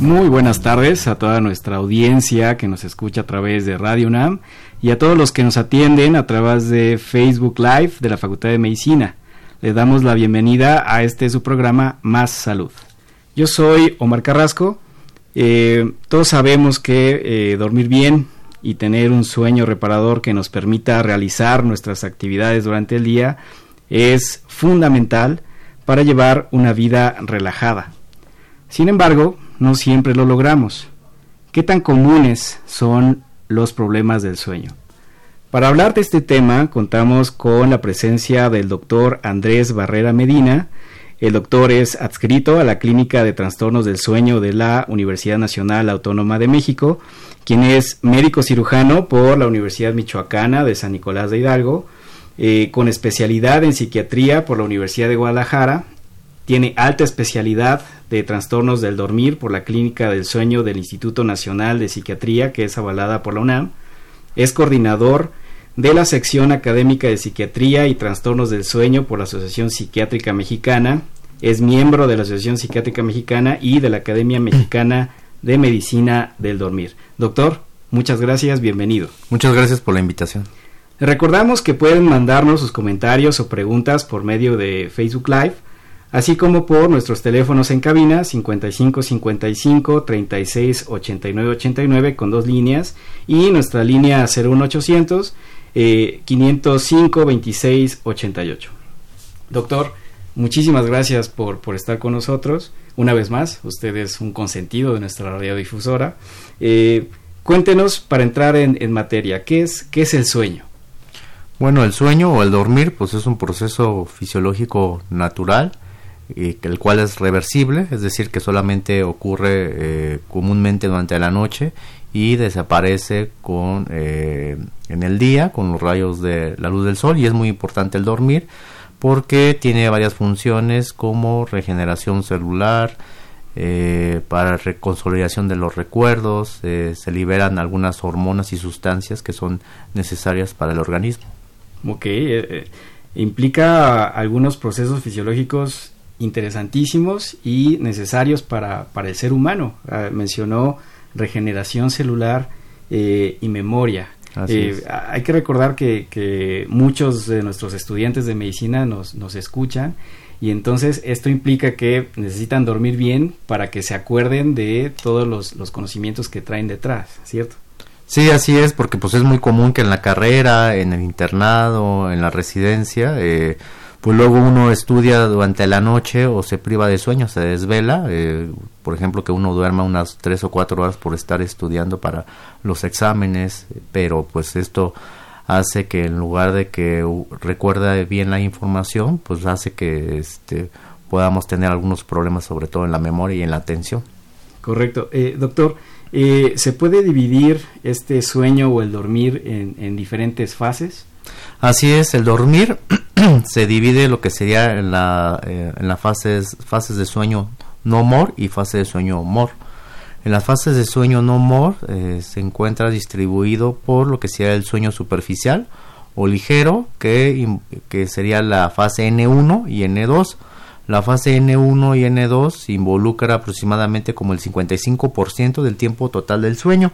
Muy buenas tardes a toda nuestra audiencia que nos escucha a través de Radio UNAM y a todos los que nos atienden a través de Facebook Live de la Facultad de Medicina. Les damos la bienvenida a este su programa Más Salud. Yo soy Omar Carrasco. Eh, todos sabemos que eh, dormir bien y tener un sueño reparador que nos permita realizar nuestras actividades durante el día es fundamental para llevar una vida relajada. Sin embargo, no siempre lo logramos. ¿Qué tan comunes son los problemas del sueño? Para hablar de este tema contamos con la presencia del doctor Andrés Barrera Medina. El doctor es adscrito a la Clínica de Trastornos del Sueño de la Universidad Nacional Autónoma de México, quien es médico cirujano por la Universidad Michoacana de San Nicolás de Hidalgo, eh, con especialidad en psiquiatría por la Universidad de Guadalajara tiene alta especialidad de trastornos del dormir por la Clínica del Sueño del Instituto Nacional de Psiquiatría, que es avalada por la UNAM. Es coordinador de la sección académica de psiquiatría y trastornos del sueño por la Asociación Psiquiátrica Mexicana. Es miembro de la Asociación Psiquiátrica Mexicana y de la Academia Mexicana de Medicina del Dormir. Doctor, muchas gracias, bienvenido. Muchas gracias por la invitación. Recordamos que pueden mandarnos sus comentarios o preguntas por medio de Facebook Live así como por nuestros teléfonos en cabina 55 55 36 89 89 con dos líneas y nuestra línea 01800 eh, 505 26 88. Doctor, muchísimas gracias por, por, estar con nosotros. Una vez más, usted es un consentido de nuestra radiodifusora. Eh, cuéntenos para entrar en, en materia, ¿qué es, ¿qué es el sueño? Bueno, el sueño o el dormir, pues es un proceso fisiológico natural el cual es reversible, es decir, que solamente ocurre eh, comúnmente durante la noche y desaparece con eh, en el día con los rayos de la luz del sol y es muy importante el dormir porque tiene varias funciones como regeneración celular, eh, para reconsolidación de los recuerdos, se liberan algunas hormonas y sustancias que son necesarias para el organismo. Ok, implica algunos procesos fisiológicos interesantísimos y necesarios para, para el ser humano. Ah, mencionó regeneración celular eh, y memoria. Eh, hay que recordar que, que, muchos de nuestros estudiantes de medicina nos, nos escuchan y entonces esto implica que necesitan dormir bien para que se acuerden de todos los, los conocimientos que traen detrás, ¿cierto? Sí, así es, porque pues es muy común que en la carrera, en el internado, en la residencia, eh, pues luego uno estudia durante la noche o se priva de sueño, se desvela, eh, por ejemplo que uno duerma unas tres o cuatro horas por estar estudiando para los exámenes, pero pues esto hace que en lugar de que recuerde bien la información, pues hace que este, podamos tener algunos problemas sobre todo en la memoria y en la atención. Correcto. Eh, doctor, eh, ¿se puede dividir este sueño o el dormir en, en diferentes fases? Así es, el dormir se divide lo que sería en la, eh, en las fases, fases de sueño no mor y fase de sueño mor. En las fases de sueño no mor eh, se encuentra distribuido por lo que sería el sueño superficial o ligero, que, que sería la fase N1 y N2. La fase N1 y N2 involucra aproximadamente como el 55% del tiempo total del sueño.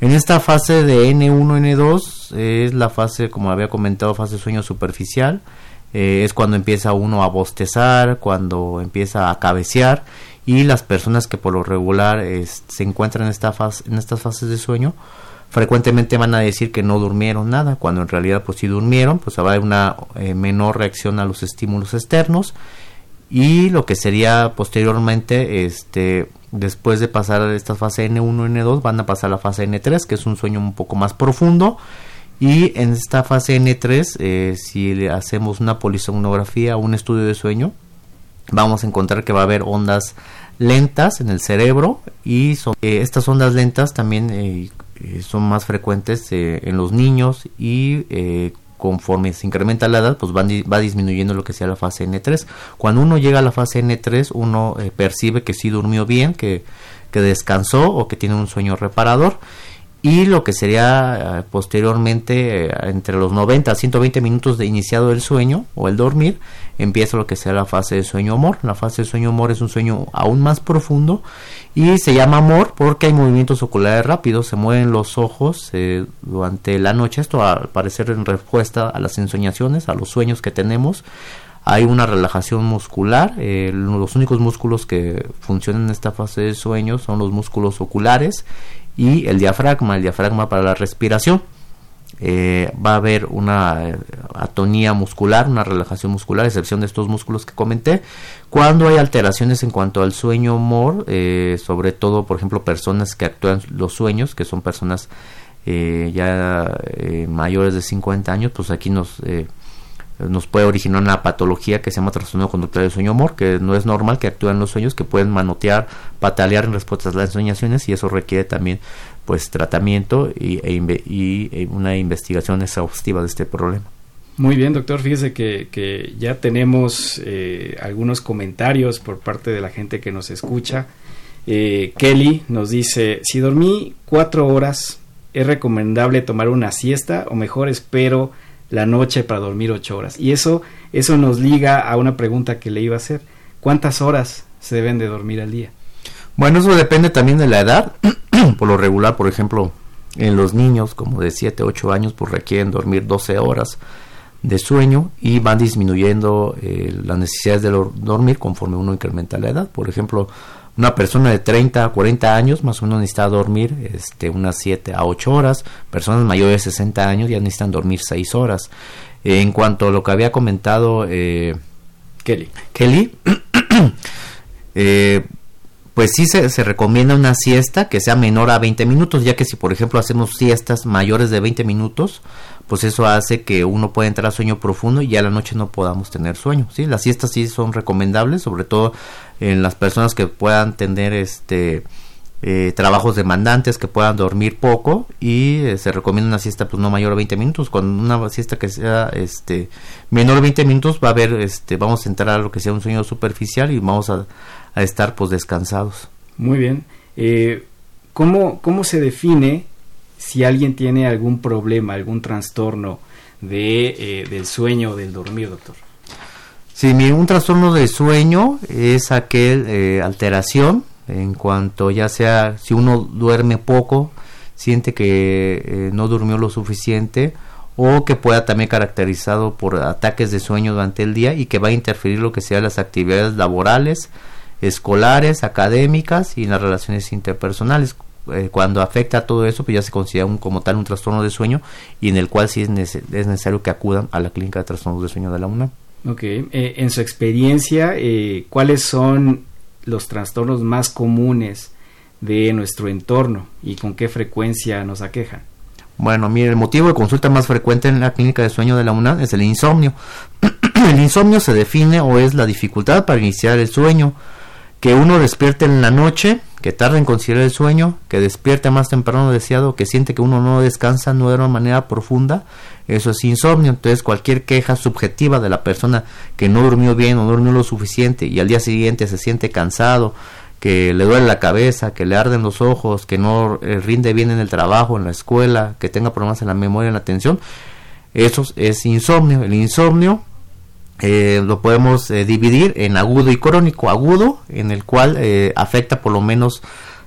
En esta fase de N1 N2 es la fase, como había comentado, fase de sueño superficial. Eh, es cuando empieza uno a bostezar, cuando empieza a cabecear y las personas que por lo regular se encuentran en, esta en estas fases de sueño frecuentemente van a decir que no durmieron nada, cuando en realidad pues si durmieron, pues habrá una eh, menor reacción a los estímulos externos y lo que sería posteriormente este después de pasar esta fase N1 N2 van a pasar a la fase N3 que es un sueño un poco más profundo y en esta fase N3 eh, si le hacemos una polisomnografía un estudio de sueño vamos a encontrar que va a haber ondas lentas en el cerebro y eh, estas ondas lentas también eh, son más frecuentes en los niños y conforme se incrementa la edad, pues va disminuyendo lo que sea la fase N3. Cuando uno llega a la fase N3, uno percibe que sí durmió bien, que descansó o que tiene un sueño reparador y lo que sería eh, posteriormente eh, entre los 90 a 120 minutos de iniciado el sueño o el dormir empieza lo que sea la fase de sueño amor la fase de sueño amor es un sueño aún más profundo y se llama amor porque hay movimientos oculares rápidos se mueven los ojos eh, durante la noche esto al parecer en respuesta a las ensoñaciones a los sueños que tenemos hay una relajación muscular. los únicos músculos que funcionan en esta fase de sueño son los músculos oculares y el diafragma, el diafragma para la respiración. Eh, va a haber una eh, atonía muscular, una relajación muscular, excepción de estos músculos que comenté. Cuando hay alteraciones en cuanto al sueño humor, eh, sobre todo, por ejemplo, personas que actúan los sueños, que son personas ya mayores de 50 años, pues aquí nos nos puede originar una patología que se llama trastorno conductual del sueño humor, que no es normal que actúen los sueños, que pueden manotear, patalear en respuesta a las ensoñaciones y eso requiere también pues tratamiento y, e, e una investigación exhaustiva de este problema. Muy bien, doctor. Fíjese que, ya tenemos eh, algunos comentarios por parte de la gente que nos escucha. Eh, Kelly nos dice, si dormí cuatro horas, ¿es recomendable tomar una siesta o mejor espero la noche para dormir ocho horas. Y eso, eso nos liga a una pregunta que le iba a hacer. ¿Cuántas horas se deben de dormir al día? Bueno, eso depende también de la edad. por lo regular, por ejemplo, en los niños como de 7, 8 años, pues requieren dormir 12 horas de sueño y van disminuyendo eh, las necesidades de dormir conforme uno incrementa la edad. Por ejemplo, una persona de 30 a 40 años más o menos necesita dormir este, unas 7 a 8 horas. Personas mayores de 60 años ya necesitan dormir 6 horas. en cuanto a lo que había comentado eh, Kelly, Kelly eh, pues sí se, se, recomienda una siesta que sea menor a 20 minutos, ya que si por ejemplo hacemos siestas mayores de 20 minutos, pues eso hace que uno pueda entrar a sueño profundo y a la noche no podamos tener sueño. ¿sí? Las siestas sí son recomendables, sobre todo en las personas que puedan tener este eh, trabajos demandantes, que puedan dormir poco y eh, se recomienda una siesta pues no mayor a 20 minutos. Con una siesta que sea este menor a 20 minutos va a haber, este, vamos a entrar a lo que sea un sueño superficial y vamos a, estar pues descansados. Muy bien. Eh, ¿cómo, ¿Cómo se define si alguien tiene algún problema, algún trastorno de, eh, del sueño o del dormir, doctor. Sí, un trastorno de sueño es aquel eh, alteración en cuanto ya sea si uno duerme poco, siente que eh, no durmió lo suficiente o que pueda también caracterizado por ataques de sueño durante el día y que va a interferir lo que sea las actividades laborales, escolares, académicas y las relaciones interpersonales. Eh, cuando afecta a todo eso, pues ya se considera un, como tal un trastorno de sueño y en el cual sí es, necesario que acudan a la clínica de trastornos de sueño de la UNAM. Ok, eh, en su experiencia, eh, ¿cuáles son los trastornos más comunes de nuestro entorno y con qué frecuencia nos aquejan? Bueno, mire, el motivo de consulta más frecuente en la clínica de sueño de la UNAM es el insomnio. el insomnio se define o es la dificultad para iniciar el sueño, que uno despierte en la noche que tarda en considerar el sueño, que despierte más temprano deseado, que siente que uno no descansa, no de una manera profunda, eso es insomnio. Entonces cualquier queja subjetiva de la persona que no durmió bien o no durmió lo suficiente y al día siguiente se siente cansado, que le duele la cabeza, que le arden los ojos, que no eh, rinde bien en el trabajo, en la escuela, que tenga problemas en la memoria, en la atención, eso es insomnio. El insomnio eh, lo podemos eh, dividir en agudo y crónico. Agudo, en el cual eh, afecta por lo menos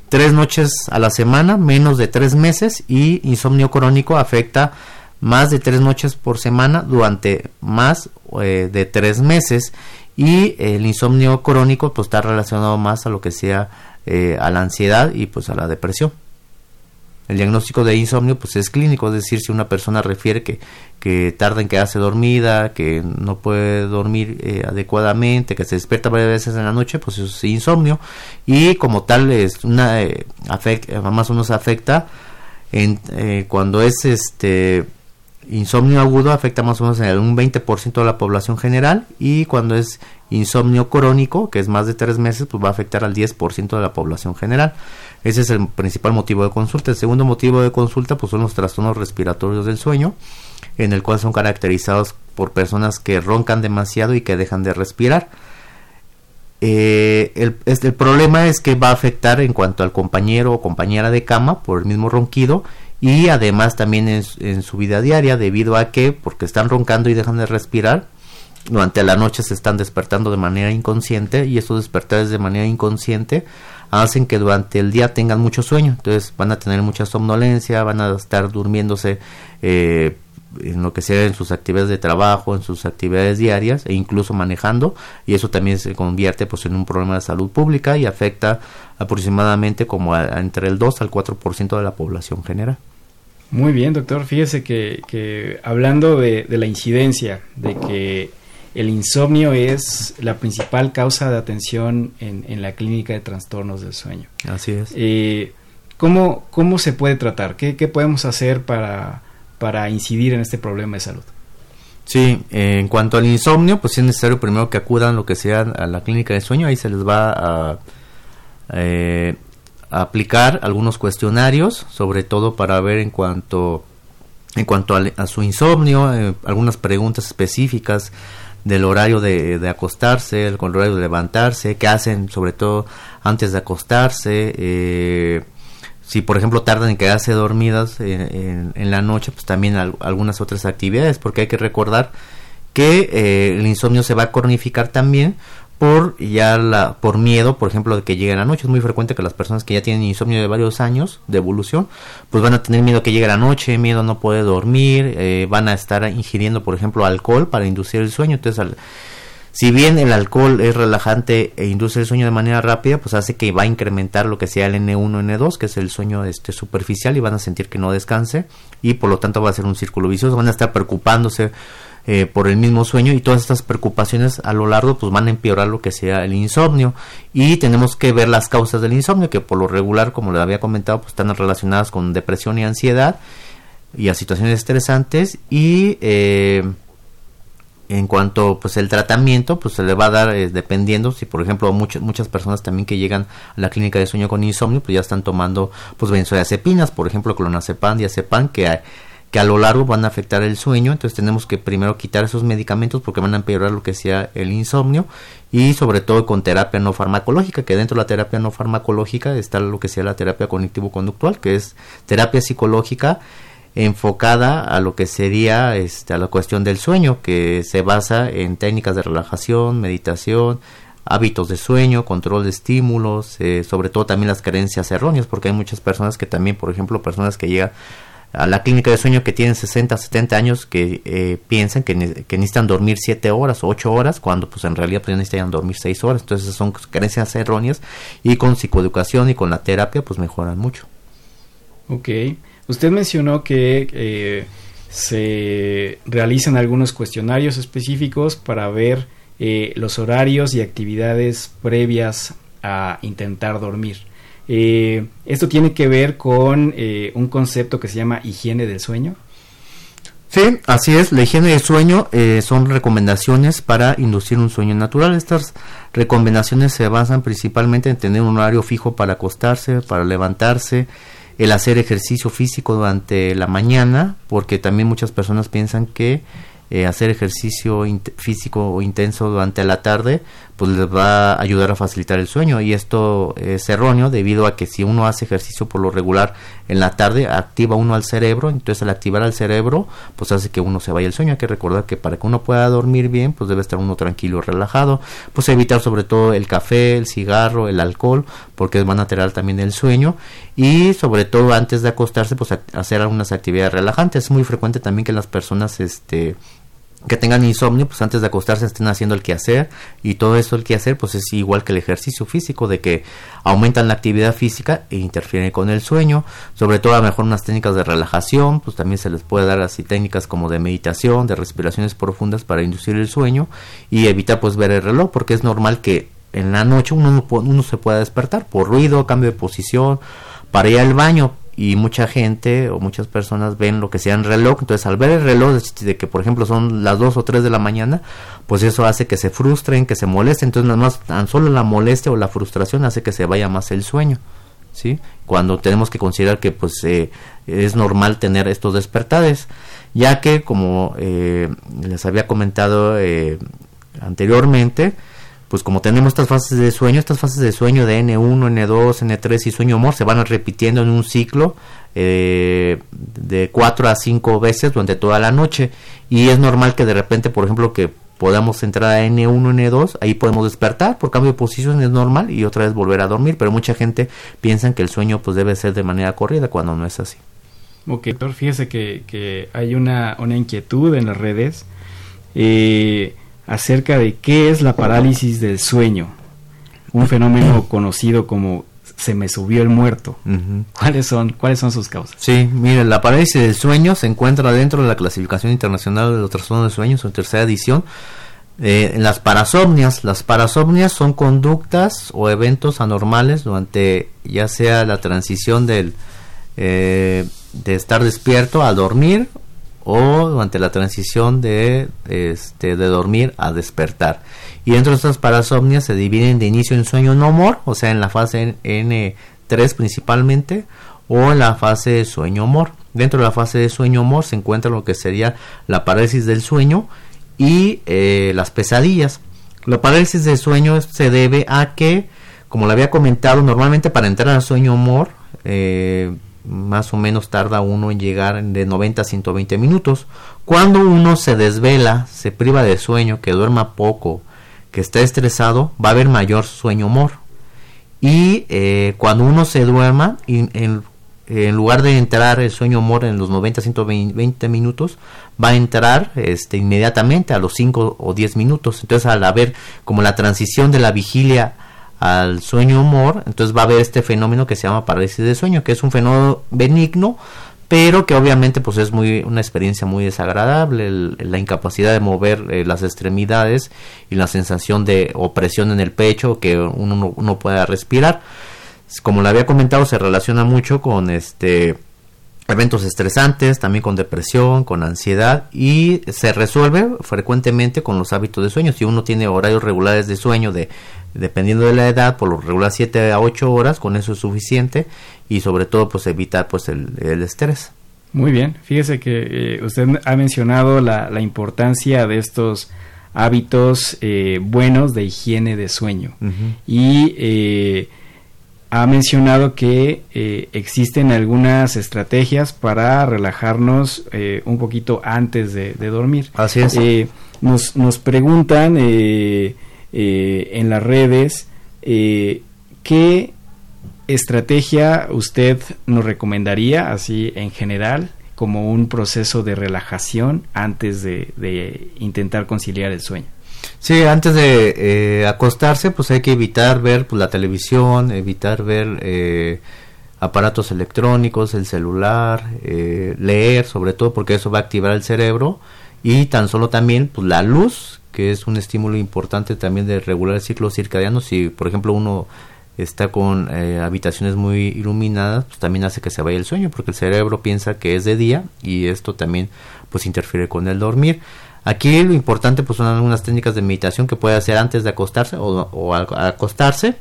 tres noches a la semana, menos de tres meses, y insomnio crónico afecta más de tres noches por semana durante más de tres meses. y el insomnio crónico pues está relacionado más a lo que sea eh, a la ansiedad y pues a la depresión. El diagnóstico de insomnio pues es clínico, es decir, si una persona refiere que, que tarda en quedarse dormida, que no puede dormir eh, adecuadamente, que se despierta varias veces en la noche, pues eso es insomnio. Y como tal es una eh, más o menos afecta en, eh, cuando es este insomnio agudo afecta más o menos en un 20% de la población general. Y cuando es insomnio crónico, que es más de tres meses, pues va a afectar al 10% de la población general. Ese es el principal motivo de consulta. El segundo motivo de consulta pues son los trastornos respiratorios del sueño, en el cual son caracterizados por personas que roncan demasiado y que dejan de respirar. Eh, el, el, problema es que va a afectar en cuanto al compañero o compañera de cama por el mismo ronquido y además también en, en su vida diaria debido a que porque están roncando y dejan de respirar durante la noche se están despertando de manera inconsciente y estos despertares de manera inconsciente hacen que durante el día tengan mucho sueño, entonces van a tener mucha somnolencia, van a estar durmiéndose eh, en lo que sea en sus actividades de trabajo, en sus actividades diarias e incluso manejando y eso también se convierte pues en un problema de salud pública y afecta aproximadamente como entre el 2 al 4% de la población general. Muy bien, doctor. Fíjese que, que hablando de, de, la incidencia, de que el insomnio es la principal causa de atención en, en la clínica de trastornos del sueño. Así es. Eh, ¿cómo, ¿Cómo se puede tratar? ¿Qué, qué podemos hacer para, para incidir en este problema de salud? Sí, eh, en cuanto al insomnio, pues es necesario primero que acudan lo que sea a la clínica de sueño, ahí se les va a, eh, a aplicar algunos cuestionarios, sobre todo para ver en cuanto en cuanto a, a su insomnio, eh, algunas preguntas específicas del horario de, de, acostarse, el horario de levantarse, qué hacen sobre todo antes de acostarse, eh, si por ejemplo tardan en quedarse dormidas en, en, la noche, pues también al, algunas otras actividades, porque hay que recordar que eh, el insomnio se va a cronificar también por ya la por miedo por ejemplo de que llegue la noche. Es muy frecuente que las personas que ya tienen insomnio de varios años de evolución pues van a tener miedo que llegue la noche miedo no puede dormir eh, van a estar ingiriendo por ejemplo alcohol para inducir el sueño. Entonces si bien el alcohol es relajante e induce el sueño de manera rápida pues hace que va a incrementar lo que sea el N1 N2 que es el sueño este superficial y van a sentir que no descanse y por lo tanto va a ser un círculo vicioso. Van a estar preocupándose eh, por el mismo sueño y todas estas preocupaciones a lo largo pues van a empeorar lo que sea el insomnio. Y tenemos que ver las causas del insomnio que por lo regular como le había comentado pues están relacionadas con depresión y ansiedad y a situaciones estresantes y eh, en cuanto pues el tratamiento pues se le va a dar eh, dependiendo si por ejemplo muchas muchas personas también que llegan a la clínica de sueño con insomnio pues ya están tomando pues benzodiazepinas por ejemplo clonazepam diazepam que que a lo largo van a afectar el sueño, entonces tenemos que primero quitar esos medicamentos porque van a empeorar lo que sea el insomnio y sobre todo con terapia no farmacológica, que dentro de la terapia no farmacológica está lo que sea la terapia cognitivo-conductual, que es terapia psicológica enfocada a lo que sería este, a la cuestión del sueño, que se basa en técnicas de relajación, meditación, hábitos de sueño, control de estímulos, eh, sobre todo también las creencias erróneas, porque hay muchas personas que también, por ejemplo, personas que llegan a la clínica de sueño que tienen 60, 70 años que eh, piensan que, necesitan dormir 7 horas o 8 horas cuando pues en realidad pues, necesitan dormir 6 horas. Entonces son creencias erróneas y con psicoeducación y con la terapia pues mejoran mucho. Ok. Usted mencionó que eh, se realizan algunos cuestionarios específicos para ver eh, los horarios y actividades previas a intentar dormir. Eh, esto tiene que ver con eh, un concepto que se llama higiene del sueño. Sí, así es. La higiene del sueño eh, son recomendaciones para inducir un sueño natural. Estas recomendaciones se basan principalmente en tener un horario fijo para acostarse, para levantarse, el hacer ejercicio físico durante la mañana, porque también muchas personas piensan que eh, hacer ejercicio físico o intenso durante la tarde, pues les va a ayudar a facilitar el sueño. Y esto es erróneo debido a que si uno hace ejercicio por lo regular en la tarde, activa uno al cerebro. Entonces al activar al cerebro, pues hace que uno se vaya al sueño. Hay que recordar que para que uno pueda dormir bien, pues debe estar uno tranquilo, relajado. Pues evitar sobre todo el café, el cigarro, el alcohol, porque van a alterar también el sueño. Y sobre todo antes de acostarse, pues hacer algunas actividades relajantes. Es muy frecuente también que las personas, este, que tengan insomnio, pues antes de acostarse estén haciendo el quehacer y todo eso el quehacer pues es igual que el ejercicio físico de que aumentan la actividad física e interfieren con el sueño, sobre todo a lo mejor unas técnicas de relajación, pues también se les puede dar así técnicas como de meditación, de respiraciones profundas para inducir el sueño y evitar pues ver el reloj porque es normal que en la noche uno, uno se pueda despertar por ruido, cambio de posición, para ir al baño, y mucha gente o muchas personas ven lo que sea en reloj, entonces al ver el reloj de que por ejemplo son las 2 o 3 de la mañana, pues eso hace que se frustren, que se molesten, entonces nada más tan solo la molestia o la frustración hace que se vaya más el sueño, ¿sí? Cuando tenemos que considerar que pues eh, es normal tener estos despertares, ya que como eh, les había comentado eh, anteriormente, pues como tenemos estas fases de sueño, estas fases de sueño de N1, N2, N3 y sueño amor se van repitiendo en un ciclo eh, de 4 a 5 veces durante toda la noche y es normal que de repente, por ejemplo, que podamos entrar a N1, N2, ahí podemos despertar por cambio de posición, es normal y otra vez volver a dormir, pero mucha gente piensa que el sueño pues debe ser de manera corrida cuando no es así. Ok, doctor, fíjese que, hay una, una inquietud en las redes. Eh, acerca de qué es la parálisis del sueño, un fenómeno conocido como se me subió el muerto. ¿Cuáles son cuáles son sus causas? Sí, mire, la parálisis del sueño se encuentra dentro de la clasificación internacional de los trastornos de sueño, su tercera edición. Eh, en las parasomnias, las parasomnias son conductas o eventos anormales durante ya sea la transición del eh, de estar despierto a dormir o durante la transición de, este, de dormir a despertar. Y dentro de estas parasomnias se dividen de inicio en sueño no mor, o sea, en la fase N3 principalmente, o en la fase de sueño mor. Dentro de la fase de sueño mor se encuentra lo que sería la parálisis del sueño y eh, las pesadillas. La parálisis del sueño se debe a que, como le había comentado, normalmente para entrar al sueño mor, eh, más o menos tarda uno en llegar de 90 a 120 minutos. Cuando uno se desvela, se priva de sueño, que duerma poco, que está estresado, va a haber mayor sueño humor. Y eh, cuando uno se duerma, en, lugar de entrar el sueño humor en los 90 a 120 minutos, va a entrar este, inmediatamente a los 5 o 10 minutos. Entonces al haber como la transición de la vigilia al sueño humor, entonces va a haber este fenómeno que se llama parálisis de sueño, que es un fenómeno benigno, pero que obviamente pues es muy una experiencia muy desagradable, la incapacidad de mover eh, las extremidades y la sensación de opresión en el pecho, que uno no pueda respirar. Como le había comentado, se relaciona mucho con este eventos estresantes, también con depresión, con ansiedad y se resuelve frecuentemente con los hábitos de sueño. Si uno tiene horarios regulares de sueño de dependiendo de la edad, por lo regular 7 a 8 horas, con eso es suficiente y sobre todo pues evitar pues el, estrés. Muy bien, fíjese que eh, usted ha mencionado la, la, importancia de estos hábitos eh, buenos de higiene de sueño y eh, ha mencionado que existen algunas estrategias para relajarnos un poquito antes de, de dormir. Así es. nos, nos preguntan eh, en las redes. Eh, ¿Qué estrategia usted nos recomendaría, así en general, como un proceso de relajación antes de, intentar conciliar el sueño? Sí, antes de eh, acostarse, pues hay que evitar ver pues, la televisión, evitar ver aparatos electrónicos, el celular, leer, sobre todo porque eso va a activar el cerebro y tan solo también pues, la luz que es un estímulo importante también de regular el ciclo circadiano. Si, por ejemplo, uno está con eh, habitaciones muy iluminadas, pues también hace que se vaya el sueño, porque el cerebro piensa que es de día y esto también pues interfiere con el dormir. Aquí lo importante pues son algunas técnicas de meditación que puede hacer antes de acostarse o, al, acostarse,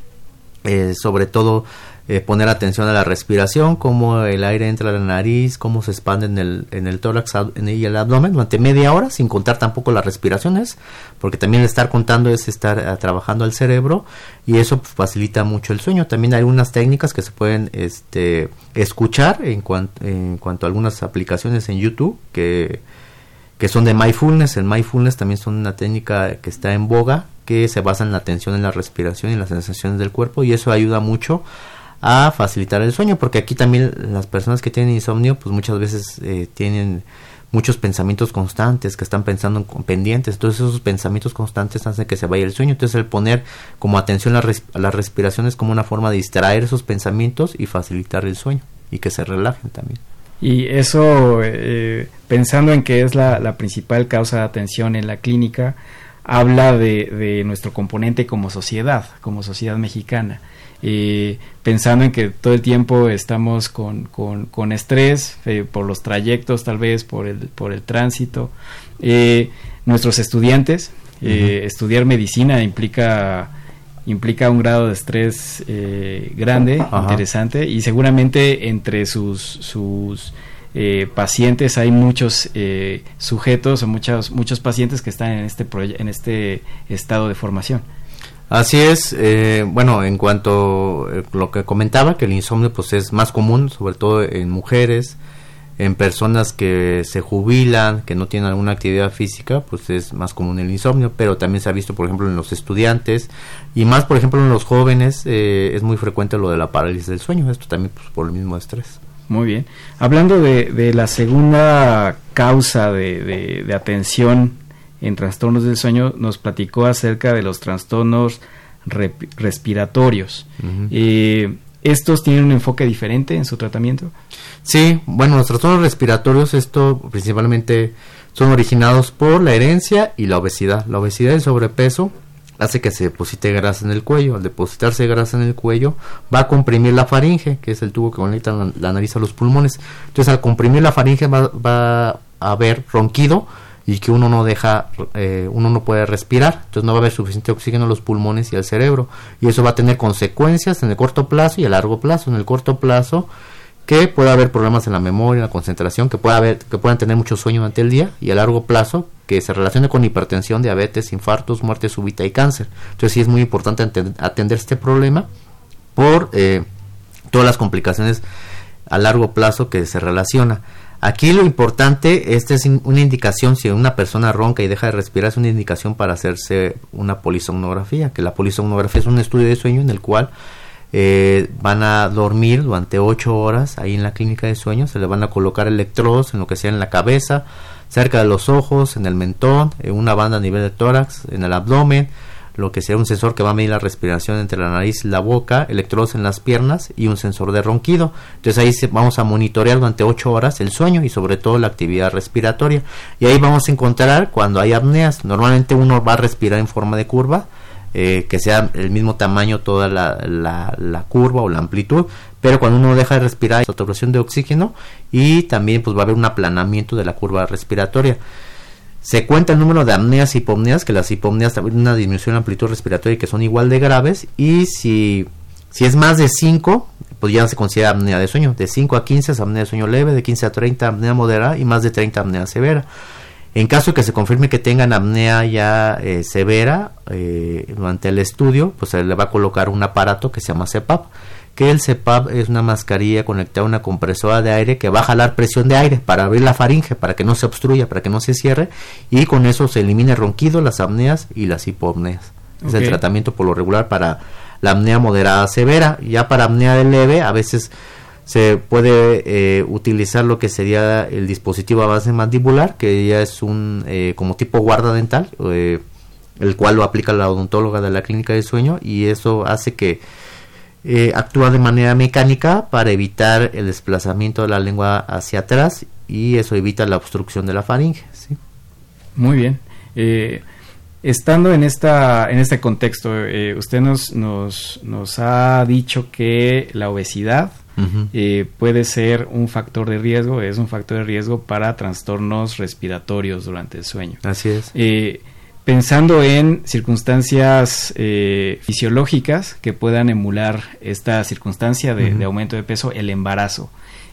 eh, sobre todo eh, poner atención a la respiración, cómo el aire entra a la nariz, cómo se expande en el, en el tórax y el abdomen durante media hora, sin contar tampoco las respiraciones, porque también estar contando es estar eh, trabajando al cerebro y eso facilita mucho el sueño. También hay unas técnicas que se pueden este, escuchar en, en cuanto a algunas aplicaciones en YouTube que, que son de mindfulness. El mindfulness también son una técnica que está en boga, que se basa en la atención en la respiración y las sensaciones del cuerpo y eso ayuda mucho a facilitar el sueño, porque aquí también las personas que tienen insomnio, pues muchas veces eh, tienen muchos pensamientos constantes, que están pensando en pendientes, entonces esos pensamientos constantes hacen que se vaya el sueño, entonces el poner como atención la respiración es como una forma de distraer esos pensamientos y facilitar el sueño y que se relajen también. Y eso, eh, pensando en que es la, principal causa de atención en la clínica, habla de, nuestro componente como sociedad, como sociedad mexicana. Eh, pensando en que todo el tiempo estamos con, con, estrés eh, por los trayectos, tal vez por el, por el tránsito. nuestros estudiantes, estudiar medicina implica implica un grado de estrés eh, grande, interesante, y seguramente entre sus, sus eh, pacientes hay muchos eh, sujetos o muchos, muchos pacientes que están en este, en este estado de formación. Así es, bueno, en cuanto a lo que comentaba, que el insomnio pues es más común, sobre todo en mujeres, en personas que se jubilan, que no tienen alguna actividad física, pues es más común el insomnio, pero también se ha visto, por ejemplo, en los estudiantes y más, por ejemplo, en los jóvenes eh, es muy frecuente lo de la parálisis del sueño, esto también pues, por el mismo estrés. Muy bien. Hablando de, de la segunda causa de, atención en trastornos del sueño, nos platicó acerca de los trastornos respiratorios. ¿Estos tienen un enfoque diferente en su tratamiento? Sí, bueno, los trastornos respiratorios, esto principalmente son originados por la herencia y la obesidad. La obesidad y el sobrepeso hace que se deposite grasa en el cuello. Al depositarse grasa en el cuello, va a comprimir la faringe, que es el tubo que conecta la, nariz a los pulmones. Entonces, al comprimir la faringe va, va a haber ronquido y que uno no deja, eh, uno no puede respirar, entonces no va a haber suficiente oxígeno en los pulmones y al cerebro, y eso va a tener consecuencias en el corto plazo y a largo plazo. En el corto plazo, que puede haber problemas en la memoria, en la concentración, que pueda que puedan tener mucho sueño durante el día, y a largo plazo, que se relacione con hipertensión, diabetes, infartos, muerte súbita y cáncer. Entonces sí es muy importante atender este problema por eh, todas las complicaciones a largo plazo que se relaciona. Aquí lo importante, esta es una indicación, si una persona ronca y deja de respirar, es una indicación para hacerse una polisomnografía, que la polisomnografía es un estudio de sueño en el cual eh, van a dormir durante 8 horas ahí en la clínica de sueño, se le van a colocar electrodos en lo que sea en la cabeza, cerca de los ojos, en el mentón, en una banda a nivel de tórax, en el abdomen, lo que sea un sensor que va a medir la respiración entre la nariz y la boca, electrodos en las piernas y un sensor de ronquido. Entonces ahí vamos a monitorear durante 8 horas el sueño y sobre todo la actividad respiratoria. Y ahí vamos a encontrar cuando hay apneas. Normalmente uno va a respirar en forma de curva, eh, que sea el mismo tamaño toda la, la, curva o la amplitud, pero cuando uno deja de respirar hay saturación de oxígeno y también pues va a haber un aplanamiento de la curva respiratoria. Se cuenta el número de apneas y hipomneas, que las hipomneas tienen una disminución de amplitud respiratoria que son igual de graves. Y si, si es más de 5, pues ya se considera apnea de sueño. De 5 a 15 es apnea de sueño leve, de 15 a 30 apnea moderada y más de 30 apnea severa. En caso de que se confirme que tengan apnea ya eh, severa eh, durante el estudio, pues se le va a colocar un aparato que se llama CEPAP que el CEPAP es una mascarilla conectada a una compresora de aire que va a jalar presión de aire para abrir la faringe, para que no se obstruya, para que no se cierre, y con eso se elimina el ronquido, las apneas y las hipopneas. Es el tratamiento por lo regular para la apnea moderada severa. Ya para apnea de leve, a veces se puede eh, utilizar lo que sería el dispositivo a base mandibular, que ya es un eh, como tipo guarda dental, eh, el cual lo aplica la odontóloga de la clínica de sueño, y eso hace que eh, actúa de manera mecánica para evitar el desplazamiento de la lengua hacia atrás y eso evita la obstrucción de la faringe. Muy bien. Eh, estando en esta en este contexto, eh, usted nos, nos, nos ha dicho que la obesidad puede ser un factor de riesgo, es un factor de riesgo para trastornos respiratorios durante el sueño. Así es pensando en circunstancias eh, fisiológicas que puedan emular esta circunstancia de, aumento de peso, el embarazo.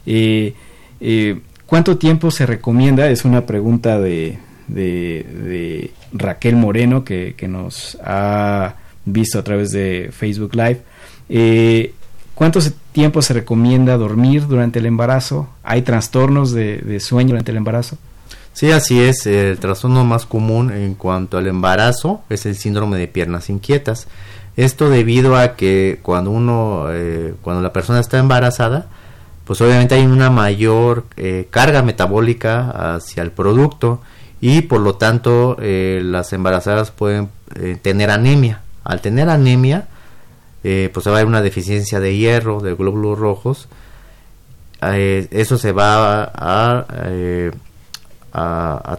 Eh, eh, ¿Cuánto tiempo se recomienda? Es una pregunta de, de, Raquel Moreno que, nos ha visto a través de Facebook Live. ¿Cuánto tiempo se recomienda dormir durante el embarazo? ¿Hay trastornos de sueño durante el embarazo? Sí, así es. El trastorno más común en cuanto al embarazo es el síndrome de piernas inquietas. Esto debido a que cuando uno, eh, cuando la persona está embarazada, pues obviamente hay una mayor eh, carga metabólica hacia el producto y por lo tanto eh, las embarazadas pueden eh, tener anemia. Al tener anemia, pues va a haber una deficiencia de hierro, de glóbulos rojos. eso se va a, a,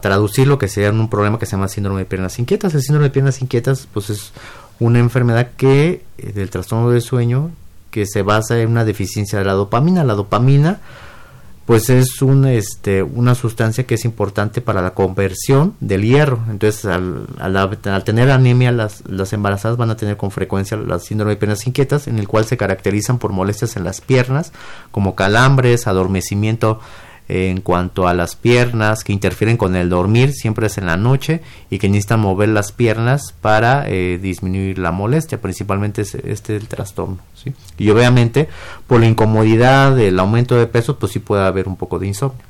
traducir lo que sería un problema que se llama síndrome de piernas inquietas. El síndrome de piernas inquietas pues es una enfermedad que del trastorno del sueño que se basa en una deficiencia de la dopamina. La dopamina pues es un, este, una sustancia que es importante para la conversión del hierro. Entonces, al, al, tener anemia, las, las, embarazadas van a tener con frecuencia la síndrome de piernas inquietas, en el cual se caracterizan por molestias en las piernas, como calambres, adormecimiento en cuanto a las piernas que interfieren con el dormir, siempre es en la noche y que necesitan mover las piernas para eh, disminuir la molestia, principalmente es, este es el trastorno. ¿sí? Y obviamente por la incomodidad, el aumento de peso, pues sí puede haber un poco de insomnio.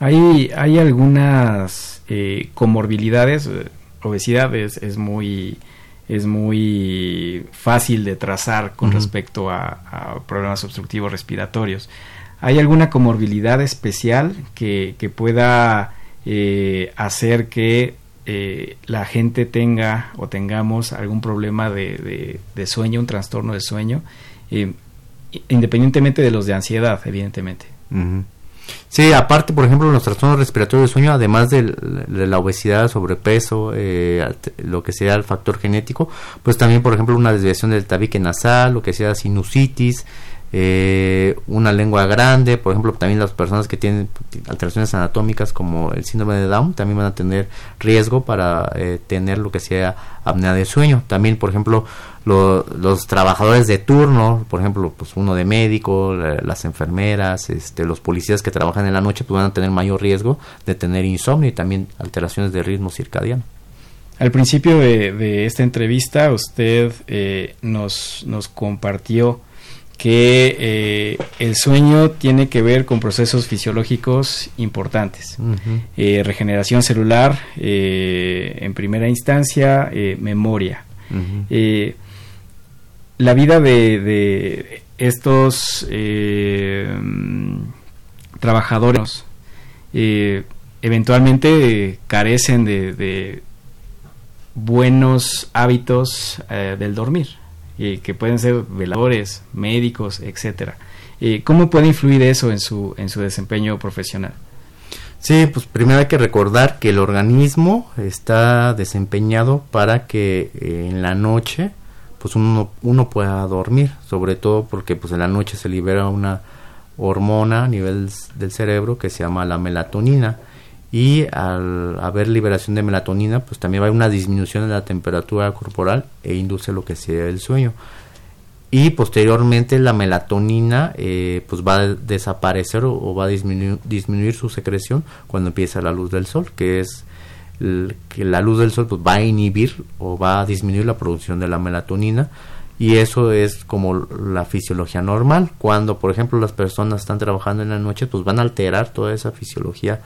Hay, hay algunas eh, comorbilidades, eh, obesidad es, muy es muy fácil de trazar con respecto a problemas obstructivos respiratorios. ¿Hay alguna comorbilidad especial que, pueda eh, hacer que eh, la gente tenga o tengamos algún problema de, sueño, un trastorno de sueño, eh, independientemente de los de ansiedad, evidentemente? Sí, aparte, por ejemplo, los trastornos respiratorios de sueño, además de, la obesidad, sobrepeso, lo que sea el factor genético, pues también, por ejemplo, una desviación del tabique nasal, lo que sea sinusitis, eh, una lengua grande, por ejemplo, también las personas que tienen alteraciones anatómicas como el síndrome de Down también van a tener riesgo para eh, tener lo que sea apnea de sueño. También, por ejemplo, los trabajadores de turno, por ejemplo, pues uno de médico, las enfermeras, este, los policías que trabajan en la noche, pues van a tener mayor riesgo de tener insomnio y también alteraciones de ritmo circadiano. Al principio de, esta entrevista, usted eh, nos, nos compartió que eh, el sueño tiene que ver con procesos fisiológicos importantes. Eh, regeneración celular, eh, en primera instancia, memoria. la vida de, estos trabajadores eventualmente carecen de buenos hábitos del dormir que pueden ser veladores, médicos, etcétera. ¿Cómo puede influir eso en su, en su desempeño profesional? Sí, pues primero hay que recordar que el organismo está desempeñado para que eh, en la noche pues uno, uno pueda dormir, sobre todo porque pues en la noche se libera una hormona a nivel del cerebro que se llama la melatonina y al haber liberación de melatonina pues también va a haber una disminución de la temperatura corporal e induce lo que sea el sueño. Y posteriormente la melatonina eh, pues va a desaparecer o, va a disminuir, disminuir, su secreción cuando empieza la luz del sol que es que la luz del sol pues va a inhibir o va a disminuir la producción de la melatonina. Y eso es como la fisiología normal. Cuando por ejemplo las personas están trabajando en la noche pues van a alterar toda esa fisiología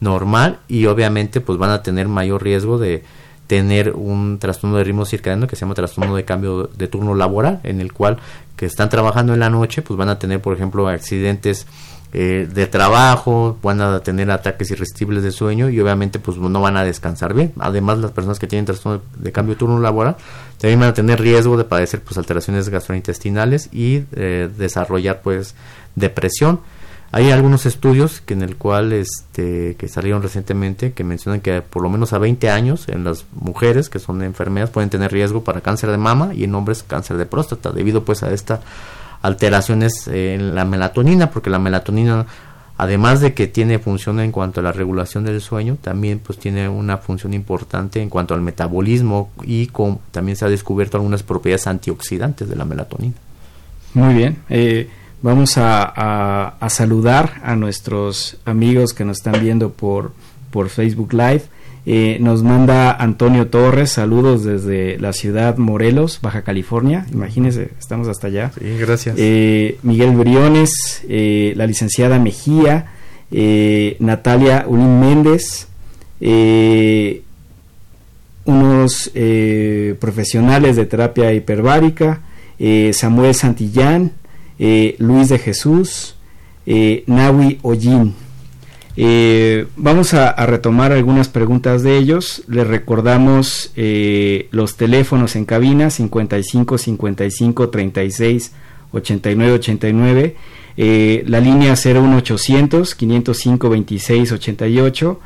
normal y obviamente pues van a tener mayor riesgo de tener un trastorno de ritmo circadiano que se llama trastorno de cambio de turno laboral en el cual que están trabajando en la noche pues van a tener por ejemplo accidentes eh, de trabajo, van a tener ataques irresistibles de sueño y obviamente pues no van a descansar bien. Además las personas que tienen trastorno de cambio de turno laboral también van a tener riesgo de padecer pues alteraciones gastrointestinales y eh, desarrollar pues depresión. Hay algunos estudios que en el cual este que salieron recientemente que mencionan que por lo menos a 20 años en las mujeres que son enfermeras pueden tener riesgo para cáncer de mama y en hombres cáncer de próstata debido pues a estas alteraciones en la melatonina porque la melatonina además de que tiene función en cuanto a la regulación del sueño, también pues tiene una función importante en cuanto al metabolismo y también se ha descubierto algunas propiedades antioxidantes de la melatonina. Muy bien. Eh, Vamos a, saludar a nuestros amigos que nos están viendo por, por Facebook Live. Eh, nos manda Antonio Torres, saludos desde la ciudad Morelos, Baja California. Imagínense, estamos hasta allá. Sí, gracias. Eh, Miguel Briones, eh, la licenciada Mejía, Natalia Ulín Méndez, unos profesionales de terapia hiperbárica, Samuel Santillán, eh, Luis de Jesús, eh, Nawi Oyin. Eh, vamos a, retomar algunas preguntas de ellos. Les recordamos eh, los teléfonos en cabina 55 55 36 89 89. la línea 01800 505 26 88.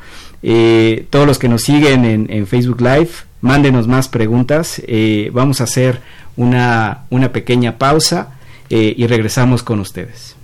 todos los que nos siguen en, Facebook Live, mándenos más preguntas. Eh, vamos a hacer una, una pequeña pausa y regresamos con ustedes.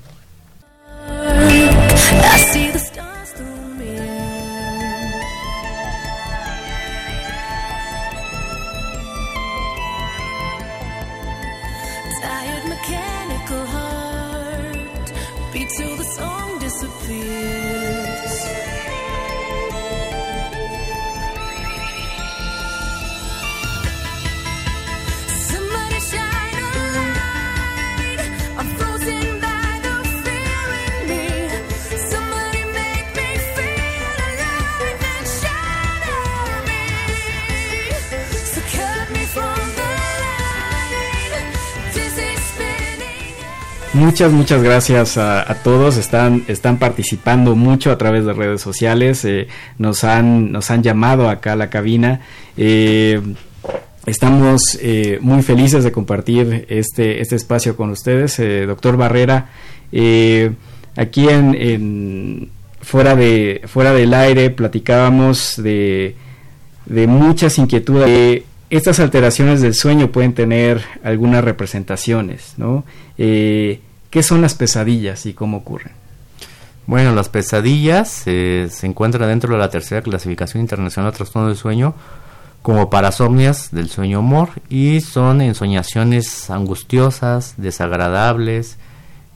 Muchas, muchas gracias a, todos. Están, están participando mucho a través de redes sociales. Eh, nos, han, nos han llamado acá a la cabina. Eh, estamos eh, muy felices de compartir este, este espacio con ustedes. doctor Barrera, aquí en, fuera, de, fuera del aire platicábamos de, de muchas inquietudes. estas alteraciones del sueño pueden tener algunas representaciones, ¿no? ¿Qué son las pesadillas y cómo ocurren? Bueno, las pesadillas eh, se encuentran dentro de la tercera clasificación internacional de trastorno del sueño como parasomnias del sueño humor y son ensoñaciones angustiosas, desagradables,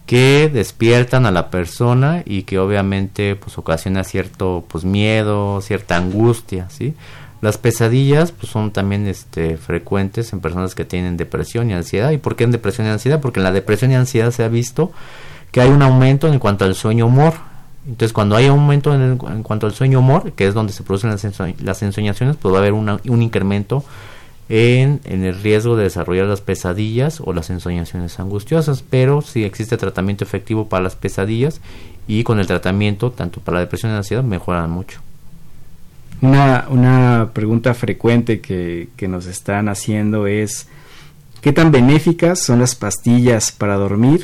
que despiertan a la persona y que obviamente pues ocasiona cierto pues miedo, cierta angustia, ¿sí? Las pesadillas pues, son también este, frecuentes en personas que tienen depresión y ansiedad. ¿Y por qué en depresión y ansiedad? Porque en la depresión y ansiedad se ha visto que hay un aumento en cuanto al sueño humor. Entonces, cuando hay aumento en, cuanto al sueño humor, que es donde se producen las, las ensoñaciones, pues haber un incremento en, el riesgo de desarrollar las pesadillas o las ensoñaciones angustiosas. Pero si existe tratamiento efectivo para las pesadillas y con el tratamiento, tanto para la depresión y la ansiedad, mejoran mucho. Una, una pregunta frecuente que, nos están haciendo es, ¿qué tan benéficas son las pastillas para dormir?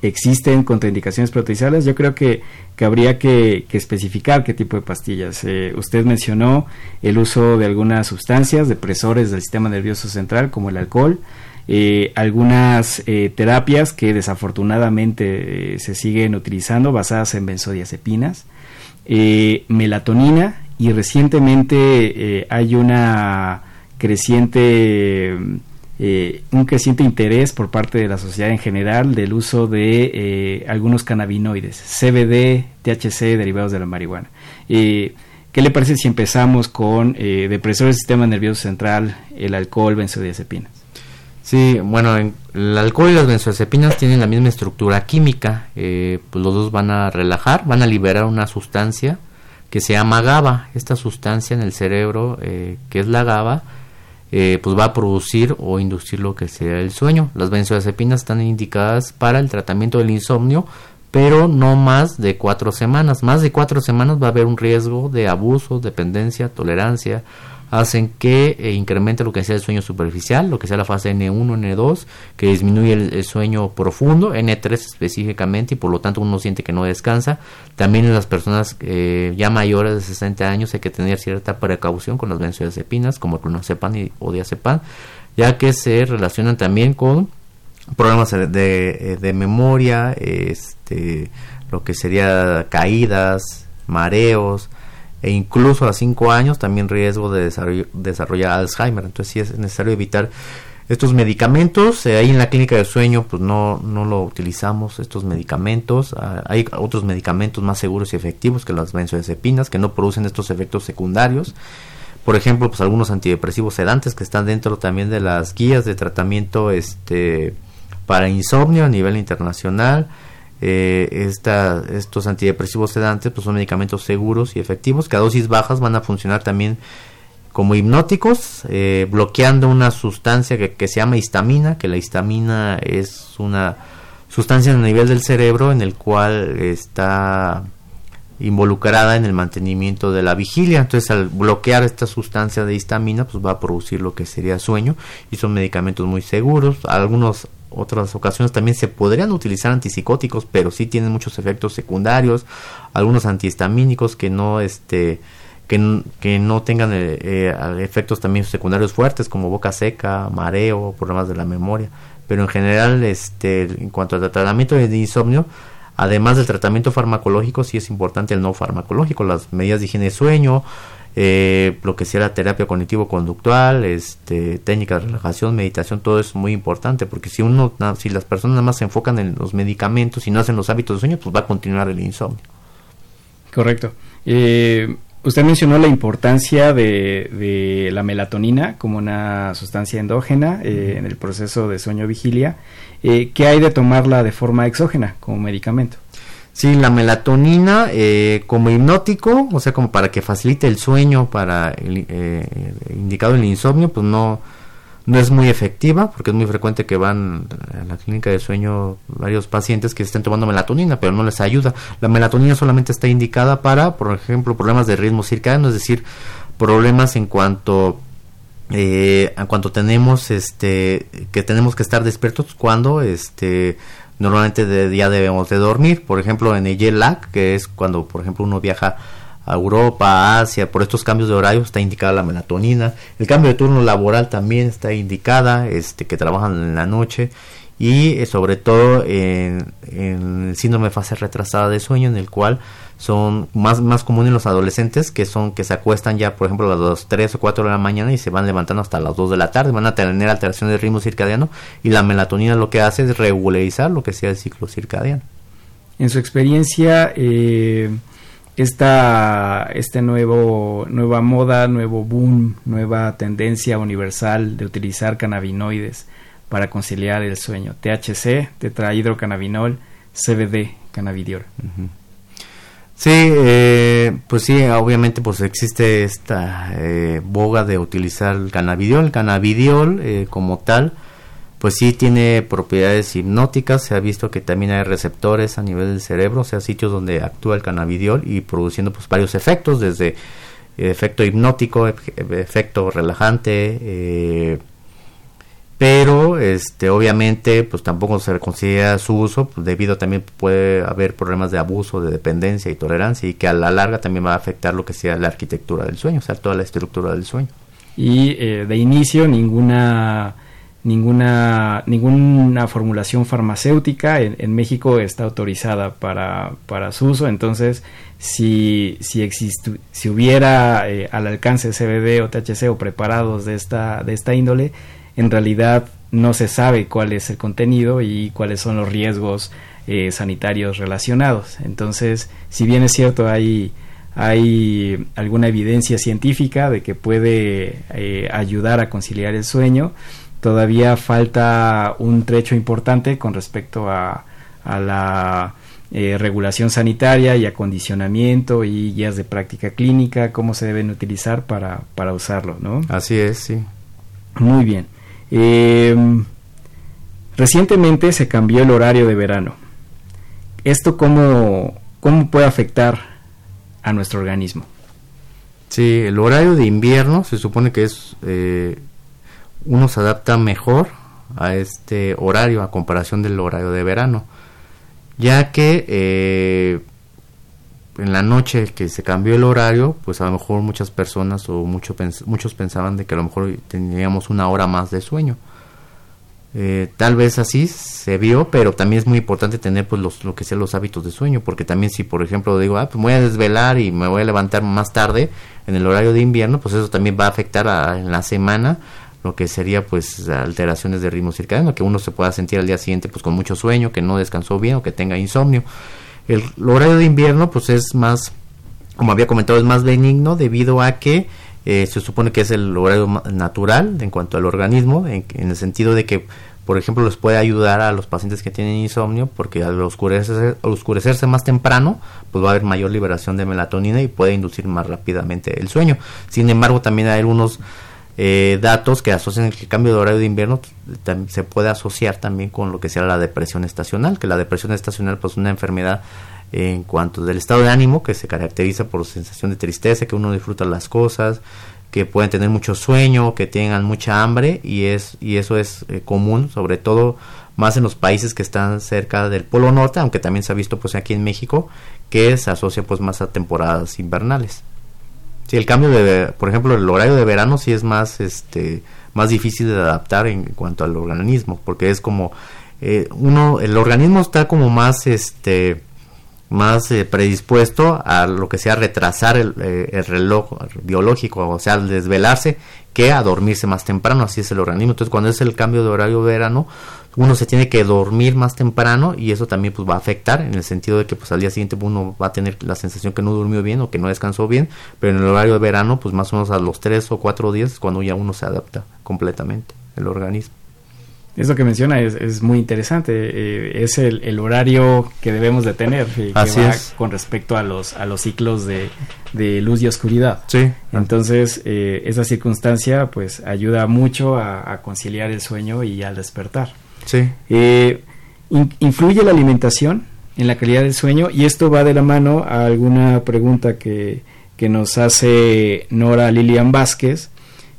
¿Existen contraindicaciones potenciales? Yo creo que, habría que, especificar qué tipo de pastillas. Eh, usted mencionó el uso de algunas sustancias, depresores del sistema nervioso central, como el alcohol, eh, algunas eh, terapias que desafortunadamente se siguen utilizando basadas en benzodiazepinas, melatonina y recientemente eh, hay una creciente eh, un creciente interés por parte de la sociedad en general del uso de eh, algunos cannabinoides, CBD, THC derivados de la marihuana. ¿Qué le parece si empezamos con depresores del sistema nervioso central, el alcohol, benzodiazepinas? Sí, bueno, el alcohol y las benzodiazepinas tienen la misma estructura química, pues los dos van a relajar, van a liberar una sustancia que se llama GABA. Esta sustancia en el cerebro, eh, que es la GABA, eh, pues va a producir o inducir lo que sea el sueño. Las benzodiazepinas están indicadas para el tratamiento del insomnio, pero no más de cuatro semanas. Más de cuatro semanas va a haber un riesgo de abuso, dependencia, tolerancia hacen que eh, incremente lo que sea el sueño superficial, lo que sea la fase N1, N2, que disminuye el, sueño profundo, N3 específicamente, y por lo tanto uno siente que no descansa. También en las personas eh, ya mayores de 60 años hay que tener cierta precaución con las benzodiazepinas, como clonazepam y, o diazepam, ya que se relacionan también con problemas de, eh, de memoria, este, lo que sería caídas, mareos, e incluso a 5 años también riesgo de desarrollar Alzheimer. Entonces sí es necesario evitar estos medicamentos. Eh, ahí en la clínica de sueño pues no, no lo utilizamos estos medicamentos. Ah, hay otros medicamentos más seguros y efectivos que las benzodiazepinas que no producen estos efectos secundarios. Por ejemplo, pues algunos antidepresivos sedantes que están dentro también de las guías de tratamiento este para insomnio a nivel internacional eh, estos antidepresivos sedantes pues son medicamentos seguros y efectivos que a dosis bajas van a funcionar también como hipnóticos, eh, bloqueando una sustancia que, se llama histamina, que la histamina es una sustancia a nivel del cerebro en el cual está involucrada en el mantenimiento de la vigilia. Entonces, al bloquear esta sustancia de histamina, pues va a producir lo que sería sueño y son medicamentos muy seguros. Algunas otras ocasiones también se podrían utilizar antipsicóticos, pero sí tienen muchos efectos secundarios, algunos antihistamínicos que no este que, que no tengan eh, eh, efectos también secundarios fuertes como boca seca, mareo, problemas de la memoria, pero en general este en cuanto al tratamiento de insomnio Además del tratamiento farmacológico, sí es importante el no farmacológico, las medidas de higiene de sueño, eh, lo que sea la terapia cognitivo-conductual, este, técnicas de relajación, meditación, todo es muy importante, porque si uno, si las personas nada más se enfocan en los medicamentos y no hacen los hábitos de sueño, pues va a continuar el insomnio. Correcto. Eh, usted mencionó la importancia de, la melatonina como una sustancia endógena eh, en el proceso de sueño-vigilia. Eh, ¿Qué hay de tomarla de forma exógena como medicamento? Sí, la melatonina eh, como hipnótico, o sea, como para que facilite el sueño, para el, eh, indicado el insomnio, pues no, no es muy efectiva, porque es muy frecuente que van a la clínica de sueño varios pacientes que estén tomando melatonina, pero no les ayuda. La melatonina solamente está indicada para, por ejemplo, problemas de ritmo circadiano, es decir, problemas en cuanto eh, cuanto tenemos este que tenemos que estar despiertos cuando este normalmente de día debemos de dormir, por ejemplo en el jet lag, que es cuando por ejemplo uno viaja a Europa, a Asia, por estos cambios de horario está indicada la melatonina, el cambio de turno laboral también está indicada, este que trabajan en la noche. Y eh, sobre todo en, en, el síndrome de fase retrasada de sueño en el cual son más, más comunes los adolescentes que son que se acuestan ya por ejemplo a las 3 o 4 de la mañana y se van levantando hasta las 2 de la tarde van a tener alteraciones de ritmo circadiano y la melatonina lo que hace es regularizar lo que sea el ciclo circadiano en su experiencia eh, esta este nuevo nueva moda nuevo boom nueva tendencia universal de utilizar cannabinoides para conciliar el sueño. THC, tetrahidrocannabinol, CBD, cannabidiol. Sí, eh, pues sí, obviamente pues existe esta eh, boga de utilizar el cannabidiol. El cannabidiol eh, como tal, pues sí tiene propiedades hipnóticas. Se ha visto que también hay receptores a nivel del cerebro, o sea, sitios donde actúa el cannabidiol y produciendo pues varios efectos, desde efecto hipnótico, efecto relajante, pero este obviamente pues tampoco se considera su uso pues, debido también puede haber problemas de abuso de dependencia y tolerancia y que a la larga también va a afectar lo que sea la arquitectura del sueño o sea toda la estructura del sueño. Y eh, de inicio ninguna ninguna ninguna formulación farmacéutica en, México está autorizada para, para su uso. Entonces si si existe, si hubiera eh, al alcance CBD o THC o preparados de esta de esta índole en realidad no se sabe cuál es el contenido y cuáles son los riesgos eh, sanitarios relacionados. Entonces, si bien es cierto, hay, hay alguna evidencia científica de que puede eh, ayudar a conciliar el sueño, todavía falta un trecho importante con respecto a, a la eh, regulación sanitaria y acondicionamiento y guías de práctica clínica, cómo se deben utilizar para, para usarlo, ¿no? Así es, sí. Muy bien. Eh, recientemente se cambió el horario de verano. ¿Esto cómo, cómo puede afectar a nuestro organismo? Sí, el horario de invierno se supone que es eh, uno se adapta mejor a este horario a comparación del horario de verano, ya que eh, en la noche que se cambió el horario, pues a lo mejor muchas personas o mucho, muchos pensaban de que a lo mejor teníamos una hora más de sueño. Eh, tal vez así se vio, pero también es muy importante tener pues los, lo que sean los hábitos de sueño, porque también si por ejemplo digo, ah, pues voy a desvelar y me voy a levantar más tarde en el horario de invierno, pues eso también va a afectar a, en la semana lo que sería pues alteraciones de ritmo circadiano, que uno se pueda sentir al día siguiente pues con mucho sueño, que no descansó bien o que tenga insomnio. El, horario de invierno pues es más, como había comentado, es más benigno debido a que eh, se supone que es el horario natural en cuanto al organismo, en, el sentido de que, por ejemplo, les puede ayudar a los pacientes que tienen insomnio, porque al oscurecerse, al oscurecerse más temprano, pues va a haber mayor liberación de melatonina y puede inducir más rápidamente el sueño. Sin embargo, también hay algunos eh, datos que asocian el cambio de horario de invierno se puede asociar también con lo que sea la depresión estacional, que la depresión estacional pues es una enfermedad en cuanto del estado de ánimo que se caracteriza por sensación de tristeza, que uno disfruta las cosas, que pueden tener mucho sueño, que tengan mucha hambre y es y eso es eh, común, sobre todo más en los países que están cerca del Polo Norte, aunque también se ha visto pues aquí en México que se asocia pues más a temporadas invernales. Sí, el cambio de, por ejemplo, el horario de verano sí es más, este, más difícil de adaptar en cuanto al organismo, porque es como, eh, uno, el organismo está como más, este, más eh, predispuesto a lo que sea retrasar el, eh, el, reloj biológico, o sea, al desvelarse, que a dormirse más temprano, así es el organismo. Entonces, cuando es el cambio de horario de verano, uno se tiene que dormir más temprano y eso también pues va a afectar en el sentido de que pues al día siguiente uno va a tener la sensación que no durmió bien o que no descansó bien, pero en el horario de verano pues más o menos a los tres o cuatro días es cuando ya uno se adapta completamente el organismo. Eso que menciona es, es muy interesante, eh, es el, el, horario que debemos de tener que Así va es. con respecto a los, a los ciclos de, de luz y oscuridad. Sí. Entonces, eh, esa circunstancia pues ayuda mucho a, a, conciliar el sueño y al despertar. Sí. Eh, in, influye la alimentación en la calidad del sueño y esto va de la mano a alguna pregunta que, que nos hace Nora Lilian Vázquez,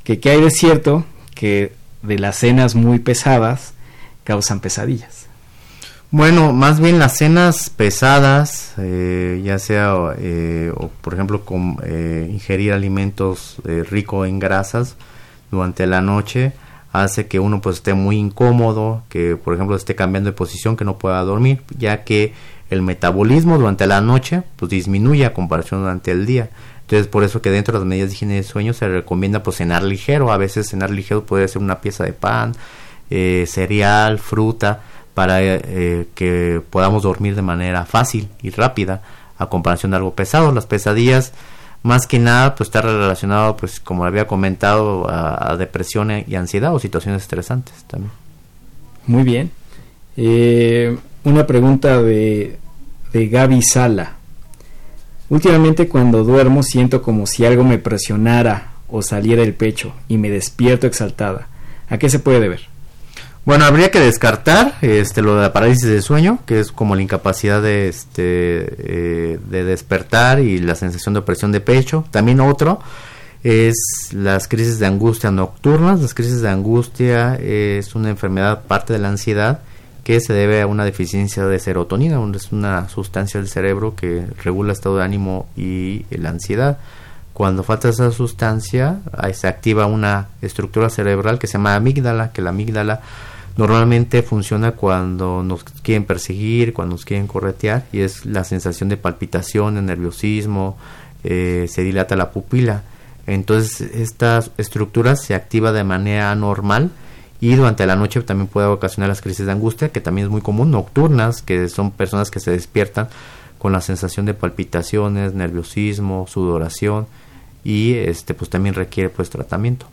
que qué hay de cierto que de las cenas muy pesadas causan pesadillas. Bueno, más bien las cenas pesadas, eh, ya sea, eh, o por ejemplo, con, eh, ingerir alimentos ricos en grasas durante la noche, hace que uno pues esté muy incómodo, que por ejemplo esté cambiando de posición, que no pueda dormir, ya que el metabolismo durante la noche pues disminuye a comparación durante el día. Entonces, por eso que dentro de las medidas de higiene de sueño se recomienda pues cenar ligero. A veces cenar ligero puede ser una pieza de pan, eh, cereal, fruta, para eh, que podamos dormir de manera fácil y rápida a comparación de algo pesado. Las pesadillas, más que nada, pues está relacionado, pues como había comentado, a, depresión y ansiedad o situaciones estresantes también. Muy bien. Eh, una pregunta de, de Gaby Sala. Últimamente cuando duermo siento como si algo me presionara o saliera del pecho y me despierto exaltada. ¿A qué se puede deber? Bueno, habría que descartar este, lo de la parálisis de sueño, que es como la incapacidad de, este, eh, de despertar y la sensación de opresión de pecho. También otro es las crisis de angustia nocturnas. Las crisis de angustia es una enfermedad parte de la ansiedad que se debe a una deficiencia de serotonina, es una sustancia del cerebro que regula el estado de ánimo y la ansiedad. Cuando falta esa sustancia, ahí se activa una estructura cerebral que se llama amígdala, que la amígdala normalmente funciona cuando nos quieren perseguir, cuando nos quieren corretear, y es la sensación de palpitación, de nerviosismo, eh, se dilata la pupila. Entonces, esta estructura se activa de manera anormal y durante la noche también puede ocasionar las crisis de angustia, que también es muy común, nocturnas, que son personas que se despiertan con la sensación de palpitaciones, nerviosismo, sudoración y este pues también requiere pues tratamiento.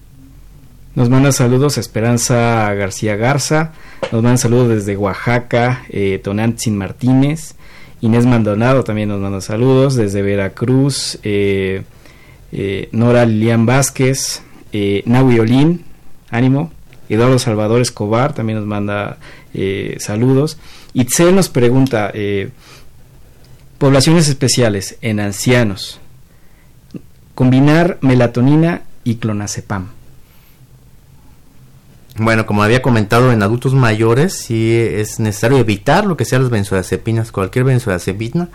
Nos manda saludos Esperanza García Garza, nos manda saludos desde Oaxaca, eh, Tonantzin Martínez, Inés Maldonado también nos manda saludos desde Veracruz, eh, eh, Nora Lilian Vázquez, eh, Olín, ánimo, Eduardo Salvador Escobar también nos manda eh, saludos. Itzel nos pregunta, eh, poblaciones especiales en ancianos, combinar melatonina y clonazepam. Bueno, como había comentado, en adultos mayores sí es necesario evitar lo que sean las benzodiazepinas, cualquier benzodiazepina,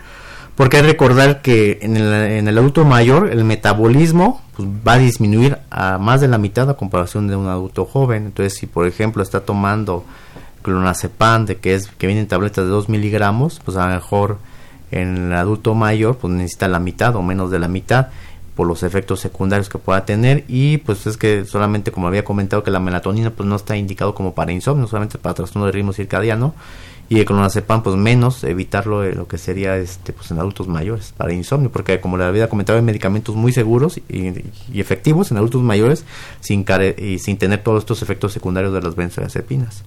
porque hay que recordar que en el, adulto mayor el metabolismo pues, va a disminuir a más de la mitad a comparación de un adulto joven. Entonces, si por ejemplo está tomando clonazepam, de que es que vienen tabletas de 2 miligramos, pues a lo mejor en el adulto mayor pues necesita la mitad o menos de la mitad por los efectos secundarios que pueda tener. Y pues es que solamente como había comentado que la melatonina pues no está indicado como para insomnio, solamente para trastorno de ritmo circadiano. Y el clonazepam pues menos evitarlo lo que sería este pues en adultos mayores para insomnio. Porque como le había comentado hay medicamentos muy seguros y, efectivos en adultos mayores sin care y sin tener todos estos efectos secundarios de las benzodiazepinas.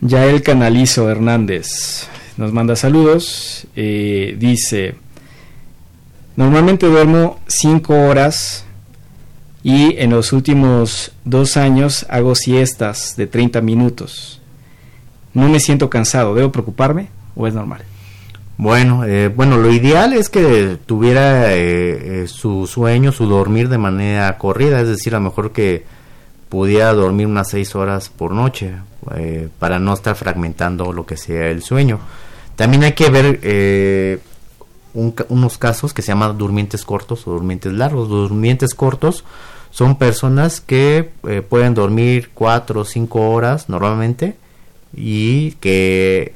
Yael Canalizo Hernández nos manda saludos, eh, dice Normalmente duermo 5 horas y en los últimos dos años hago siestas de 30 minutos. No me siento cansado, ¿debo preocuparme o es normal? Bueno, eh, bueno, lo ideal es que tuviera eh, eh, su sueño, su dormir de manera corrida, es decir, a lo mejor que pudiera dormir unas seis horas por noche para no estar fragmentando lo que sea el sueño. También hay que ver unos casos que se llaman durmientes cortos o durmientes largos. Durmientes cortos son personas que eh, pueden dormir cuatro o cinco horas normalmente y que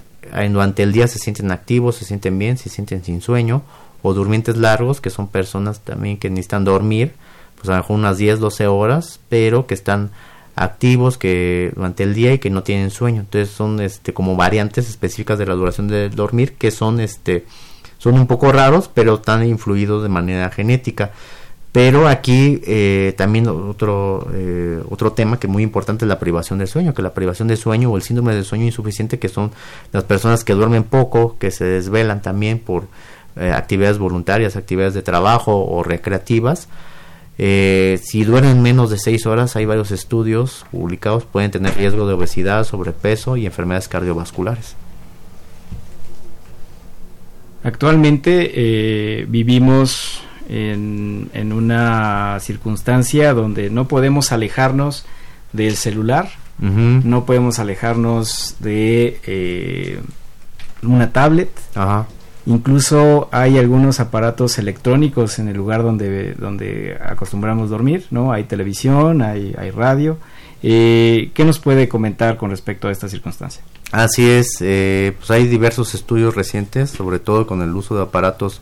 durante el día se sienten activos, se sienten bien, se sienten sin sueño. O durmientes largos, que son personas también que necesitan dormir, pues a lo mejor unas 10, 12 horas, pero que están activos que durante el día y que no tienen sueño. Entonces son este como variantes específicas de la duración del dormir que son este son un poco raros, pero están influidos de manera genética. Pero aquí eh, también otro, eh, otro tema que es muy importante es la privación del sueño, que la privación del sueño o el síndrome del sueño insuficiente, que son las personas que duermen poco, que se desvelan también por eh, actividades voluntarias, actividades de trabajo o recreativas. si duermen menos de seis horas, hay varios estudios publicados, pueden tener riesgo de obesidad, sobrepeso y enfermedades cardiovasculares. Actualmente vivimos en, una circunstancia donde no podemos alejarnos del celular, no podemos alejarnos de eh, una tablet. Incluso hay algunos aparatos electrónicos en el lugar donde, donde acostumbramos dormir, ¿no? Hay televisión, hay, hay radio. Eh, ¿Qué nos puede comentar con respecto a esta circunstancia? Así es, eh, pues hay diversos estudios recientes, sobre todo con el uso de aparatos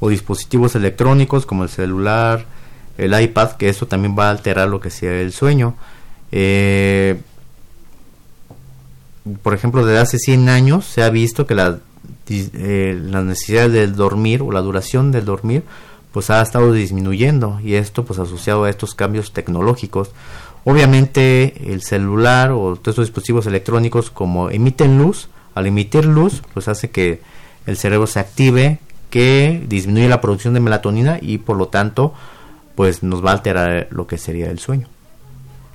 o dispositivos electrónicos como el celular, el iPad, que eso también va a alterar lo que sea el sueño. Eh, por ejemplo, desde hace 100 años se ha visto que la, eh, la necesidad del dormir o la duración del dormir pues ha estado disminuyendo y esto pues asociado a estos cambios tecnológicos. Obviamente el celular o todos estos dispositivos electrónicos como emiten luz, al emitir luz pues hace que el cerebro se active, que disminuye la producción de melatonina y por lo tanto pues nos va a alterar lo que sería el sueño.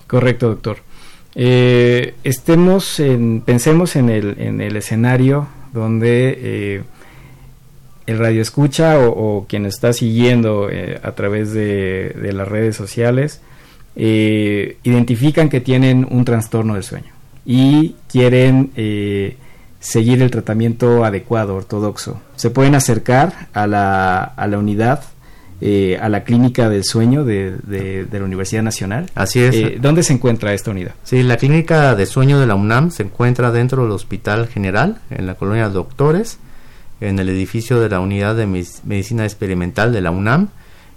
Correcto, doctor. Eh, estemos en, pensemos en el, en el escenario donde eh, el radio escucha o, quien está siguiendo eh, a través de, de, las redes sociales identifican que tienen un trastorno del sueño y quieren seguir el tratamiento adecuado, ortodoxo. Se pueden acercar a la, a la unidad, eh, a la clínica del sueño de, de, la Universidad Nacional. Así es. Eh, ¿Dónde se encuentra esta unidad? Sí, la clínica de sueño de la UNAM se encuentra dentro del Hospital General, en la colonia Doctores, en el edificio de la Unidad de Medicina Experimental de la UNAM.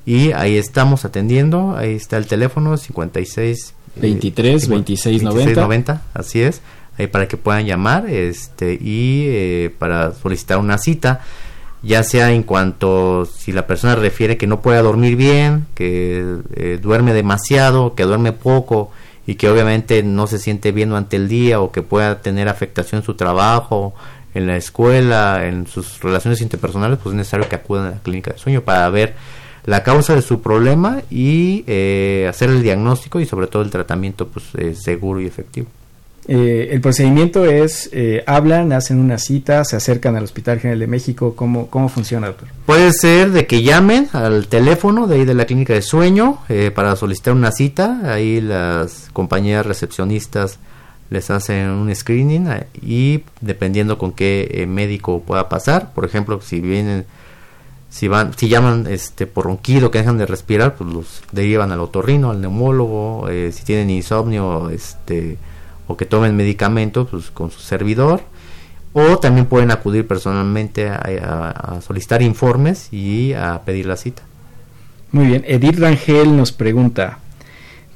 Y ahí estamos atendiendo, ahí está el teléfono 56 23 26 90. 90, así es ahí para que puedan llamar este y eh, para solicitar una cita ya sea en cuanto si la persona refiere que no pueda dormir bien, que eh, duerme demasiado, que duerme poco y que obviamente no se siente bien durante el día o que pueda tener afectación en su trabajo, en la escuela, en sus relaciones interpersonales, pues es necesario que acudan a la clínica de sueño para ver la causa de su problema y eh, hacer el diagnóstico y sobre todo el tratamiento pues seguro y efectivo. Eh, el procedimiento es, eh, hablan, hacen una cita, se acercan al Hospital General de México. ¿Cómo, ¿Cómo funciona, doctor? Puede ser de que llamen al teléfono de ahí de la clínica de sueño eh, para solicitar una cita. Ahí las compañías recepcionistas les hacen un screening y dependiendo con qué médico pueda pasar. Por ejemplo, si vienen si van si llaman este por ronquido que dejan de respirar pues los derivan al otorrino al neumólogo si tienen insomnio este o que tomen medicamentos pues, con su servidor. O también pueden acudir personalmente a, solicitar informes y a pedir la cita. Muy bien, Edith Rangel nos pregunta,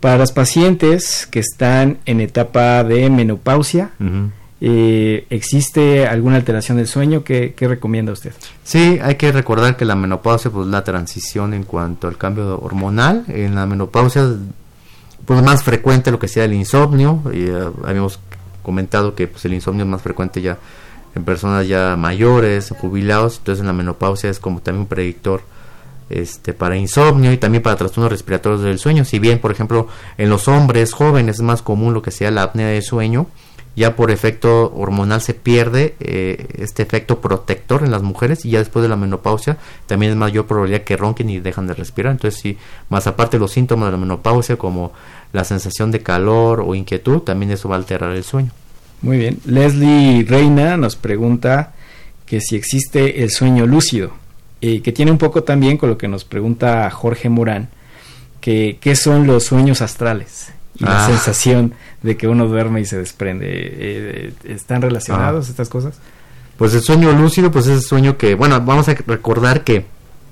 para las pacientes que están en etapa de menopausia, eh, ¿existe alguna alteración del sueño? ¿Qué, ¿Qué, recomienda usted? Sí, hay que recordar que la menopausia pues la transición en cuanto al cambio hormonal. En la menopausia pues más frecuente lo que sea el insomnio. Y, eh, habíamos comentado que pues, el insomnio es más frecuente ya en personas ya mayores, jubilados, entonces en la menopausia es como también un predictor este, para insomnio y también para trastornos respiratorios del sueño. Si bien, por ejemplo, en los hombres jóvenes es más común lo que sea la apnea de sueño, ya por efecto hormonal se pierde eh, este efecto protector en las mujeres y ya después de la menopausia también es mayor probabilidad que ronquen y dejan de respirar. Entonces, sí, más aparte los síntomas de la menopausia como la sensación de calor o inquietud, también eso va a alterar el sueño. Muy bien. Leslie Reina nos pregunta que si existe el sueño lúcido, y que tiene un poco también con lo que nos pregunta Jorge Morán, que qué son los sueños astrales y la ah. sensación de que uno duerme y se desprende. Eh, ¿Están relacionados ah. estas cosas? Pues el sueño lúcido, pues es el sueño que, bueno, vamos a recordar que,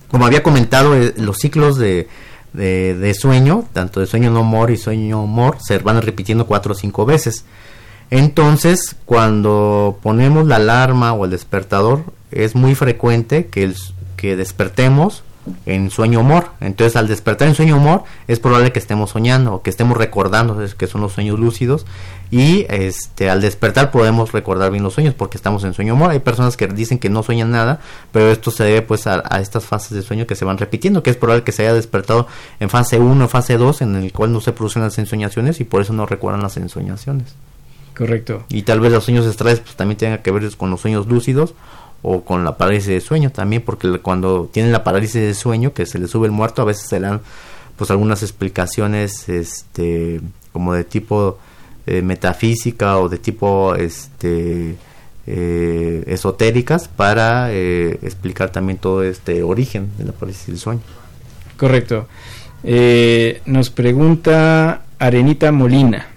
como había comentado, eh, los ciclos de, de, sueño, tanto de sueño no mor y sueño mor, se van repitiendo cuatro o cinco veces. Entonces, cuando ponemos la alarma o el despertador, es muy frecuente que, el, que despertemos en sueño humor. Entonces, al despertar en sueño humor, es probable que estemos soñando o que estemos recordando que son los sueños lúcidos. Y este, al despertar podemos recordar bien los sueños porque estamos en sueño humor. Hay personas que dicen que no sueñan nada, pero esto se debe pues a, estas fases de sueño que se van repitiendo, que es probable que se haya despertado en fase 1 o fase 2, en el cual no se producen las ensoñaciones y por eso no recuerdan las ensoñaciones. Correcto. Y tal vez los sueños estrés pues, también tengan que ver con los sueños lúcidos o con la parálisis de sueño también, porque cuando tienen la parálisis de sueño, que se les sube el muerto, a veces se dan pues algunas explicaciones este como de tipo eh, metafísica o de tipo este eh, esotéricas para eh, explicar también todo este origen de la parálisis del sueño. Correcto. nos pregunta Arenita Molina.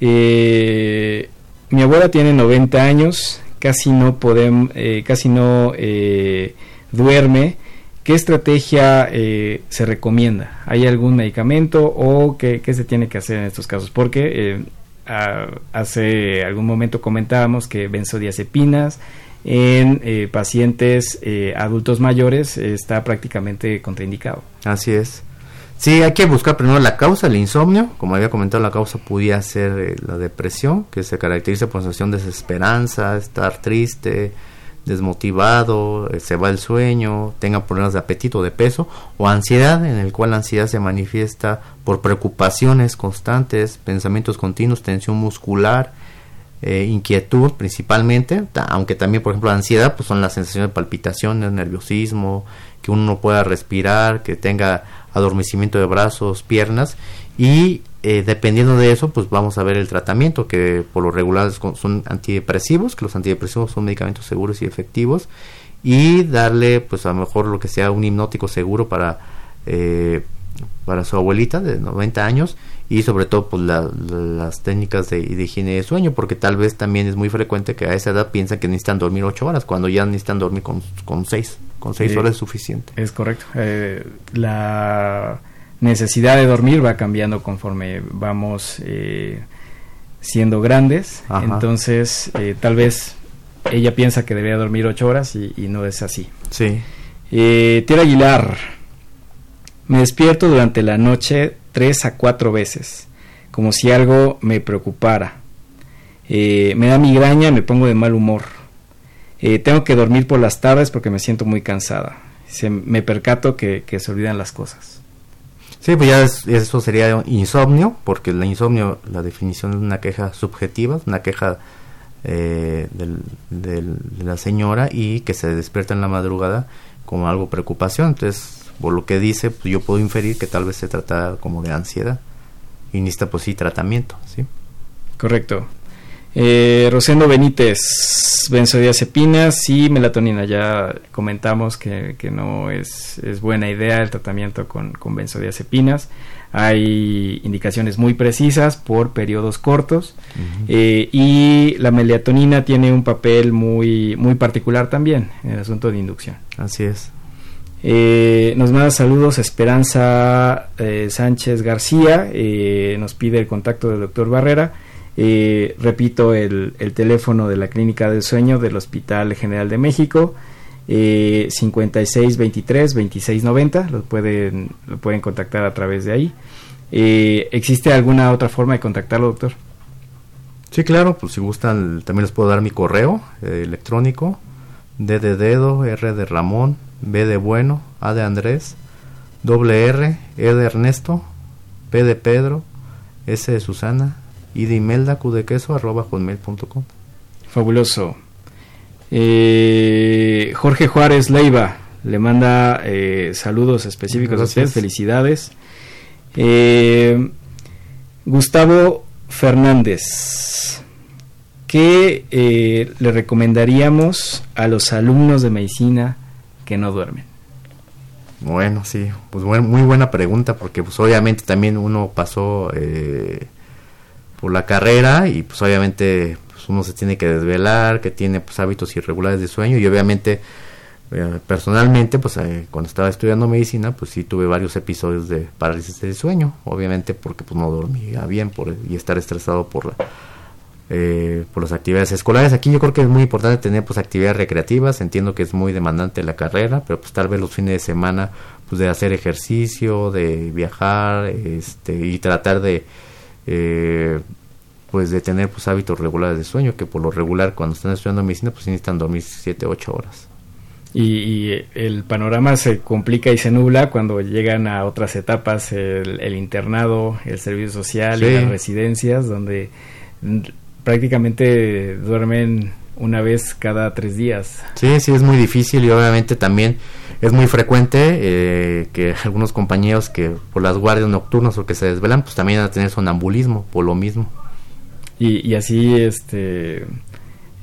mi abuela tiene 90 años, casi no podemos, eh, casi no eh, duerme. ¿Qué estrategia eh, se recomienda? ¿Hay algún medicamento o qué, se tiene que hacer en estos casos? Porque hace algún momento comentábamos que benzodiazepinas en pacientes adultos mayores está prácticamente contraindicado. Así es. Sí, hay que buscar primero la causa, el insomnio. Como había comentado, la causa podía ser eh, la depresión, que se caracteriza por sensación de desesperanza, estar triste, desmotivado, eh, se va el sueño, tenga problemas de apetito, de peso, o ansiedad, en el cual la ansiedad se manifiesta por preocupaciones constantes, pensamientos continuos, tensión muscular, eh, inquietud principalmente, aunque también, por ejemplo, la ansiedad, pues son las sensaciones de palpitaciones, nerviosismo, que uno no pueda respirar, que tenga adormecimiento de brazos, piernas y eh, dependiendo de eso pues vamos a ver el tratamiento que por lo regular son antidepresivos, que los antidepresivos son medicamentos seguros y efectivos y darle pues a lo mejor lo que sea un hipnótico seguro para eh, para su abuelita de 90 años y sobre todo pues las técnicas de, de, higiene de sueño porque tal vez también es muy frecuente que a esa edad piensan que necesitan dormir 8 horas cuando ya necesitan dormir con, con 6 con 6 horas es suficiente. Es correcto. Eh, la necesidad de dormir va cambiando conforme vamos eh, siendo grandes. Entonces eh, tal vez ella piensa que debería dormir 8 horas y, y, no es así. Sí. Tierra Aguilar me despierto durante la noche tres a cuatro veces, como si algo me preocupara. Eh, me da migraña, me pongo de mal humor. Eh, tengo que dormir por las tardes porque me siento muy cansada. Se, me percato que, se olvidan las cosas. Sí, pues ya eso sería insomnio, porque el insomnio, la definición es una queja subjetiva, una queja eh, de la señora y que se despierta en la madrugada como algo preocupación. Entonces, por lo que dice, pues yo puedo inferir que tal vez se trata como de ansiedad y necesita pues sí tratamiento, ¿sí? Correcto. Eh, Rosendo Benítez, benzodiazepinas y melatonina. Ya comentamos que, no es, buena idea el tratamiento con, con benzodiazepinas. Hay indicaciones muy precisas por periodos cortos eh, y la melatonina tiene un papel muy, muy particular también en el asunto de inducción. Así es. Eh, nos manda saludos Esperanza eh, Sánchez García, eh, nos pide el contacto del doctor Barrera. repito, el, teléfono de la Clínica del Sueño del Hospital General de México, 5623-2690, lo pueden, lo pueden contactar a través de ahí. ¿Existe alguna otra forma de contactarlo, doctor? Sí, claro, pues si gustan, también les puedo dar mi correo electrónico, d de dedo, r de Ramón, B de bueno, A de Andrés, doble R, E de Ernesto, P de Pedro, S de Susana, I de Imelda, Q de queso, arroba hotmail.com. Fabuloso. Eh, Jorge Juárez Leiva le manda eh, saludos específicos a usted, felicidades. Eh, Gustavo Fernández, ¿qué le recomendaríamos a los alumnos de medicina que no duermen? Bueno, sí, pues muy buena pregunta porque pues obviamente también uno pasó eh, por la carrera y pues obviamente pues, uno se tiene que desvelar, que tiene pues hábitos irregulares de sueño y obviamente eh, personalmente pues eh, cuando estaba estudiando medicina pues sí tuve varios episodios de parálisis del sueño, obviamente porque pues no dormía bien por y estar estresado por la eh, por las actividades escolares. Aquí yo creo que es muy importante tener pues actividades recreativas, entiendo que es muy demandante la carrera, pero pues tal vez los fines de semana pues de hacer ejercicio, de viajar, este y tratar de eh, pues de tener pues hábitos regulares de sueño, que por lo regular cuando están estudiando medicina pues necesitan dormir 7, 8 horas. Y, el panorama se complica y se nubla cuando llegan a otras etapas, el, internado, el servicio social y las residencias, donde prácticamente duermen una vez cada tres días. Sí, sí, es muy difícil y obviamente también es muy frecuente eh, que algunos compañeros que por las guardias nocturnas o que se desvelan, pues también van a tener sonambulismo por lo mismo. Y, y así, este,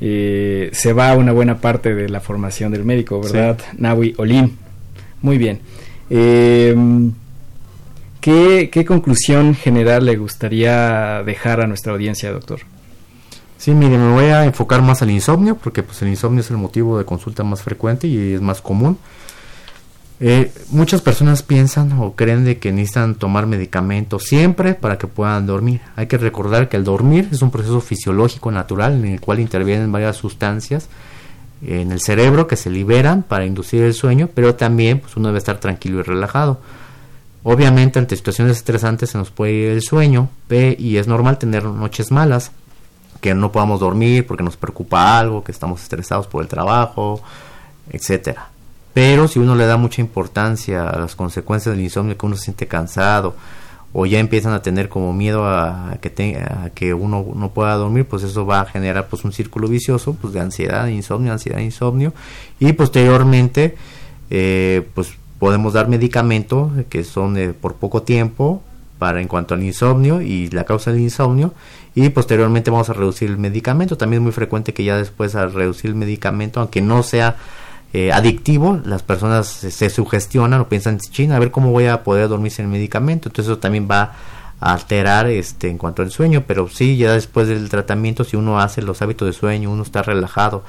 eh, se va una buena parte de la formación del médico, ¿verdad? Nahui Olin. Muy bien. Eh, ¿qué, ¿Qué conclusión general le gustaría dejar a nuestra audiencia, doctor? Sí, mire, me voy a enfocar más al insomnio, porque pues el insomnio es el motivo de consulta más frecuente y es más común. Eh, muchas personas piensan o creen de que necesitan tomar medicamentos siempre para que puedan dormir. Hay que recordar que el dormir es un proceso fisiológico natural en el cual intervienen varias sustancias en el cerebro que se liberan para inducir el sueño, pero también pues, uno debe estar tranquilo y relajado. Obviamente ante situaciones estresantes se nos puede ir el sueño y es normal tener noches malas que no podamos dormir porque nos preocupa algo, que estamos estresados por el trabajo, etcétera. Pero si uno le da mucha importancia a las consecuencias del insomnio, que uno se siente cansado o ya empiezan a tener como miedo a que, a que uno no pueda dormir, pues eso va a generar pues un círculo vicioso pues de ansiedad, insomnio, ansiedad, insomnio y posteriormente eh, pues podemos dar medicamentos que son por poco tiempo en cuanto al insomnio y la causa del insomnio y posteriormente vamos a reducir el medicamento. También es muy frecuente que ya después a reducir el medicamento, aunque no sea eh, adictivo, las personas se, sugestionan o piensan, china, a ver cómo voy a poder dormir sin el medicamento. Entonces eso también va a alterar este en cuanto al sueño, pero sí, ya después del tratamiento, si uno hace los hábitos de sueño, uno está relajado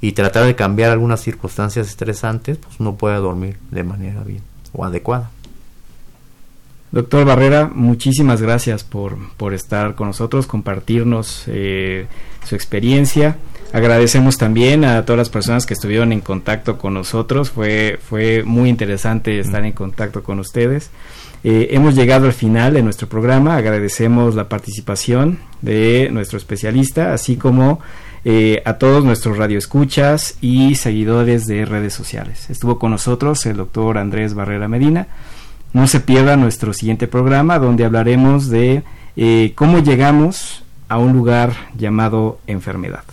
y tratar de cambiar algunas circunstancias estresantes, pues uno puede dormir de manera bien o adecuada. Doctor Barrera, muchísimas gracias por, por estar con nosotros, compartirnos eh, su experiencia. Agradecemos también a todas las personas que estuvieron en contacto con nosotros. Fue, fue muy interesante estar en contacto con ustedes. Eh, hemos llegado al final de nuestro programa. Agradecemos la participación de nuestro especialista, así como eh, a todos nuestros radioescuchas y seguidores de redes sociales. Estuvo con nosotros el doctor Andrés Barrera Medina. No se pierda nuestro siguiente programa donde hablaremos de eh, cómo llegamos a un lugar llamado enfermedad.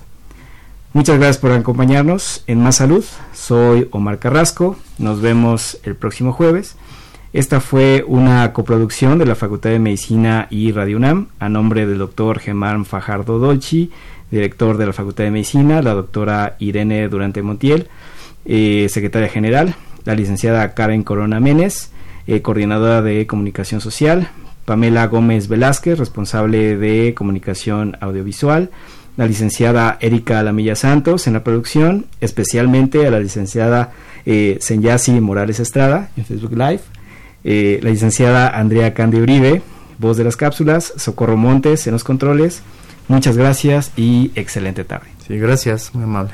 Muchas gracias por acompañarnos en Más Salud. Soy Omar Carrasco. Nos vemos el próximo jueves. Esta fue una coproducción de la Facultad de Medicina y Radio UNAM a nombre del doctor Germán Fajardo Dolci, director de la Facultad de Medicina, la doctora Irene Durante Montiel, eh, secretaria general, la licenciada Karen Corona Menes, eh, coordinadora de comunicación social, Pamela Gómez Velázquez, responsable de comunicación audiovisual, la licenciada Erika Lamilla Santos en la producción, especialmente a la licenciada eh, Senyasi Morales Estrada en Facebook Live, eh, la licenciada Andrea Cande Uribe, voz de las cápsulas, Socorro Montes en los controles. Muchas gracias y excelente tarde. Sí, gracias, muy amable.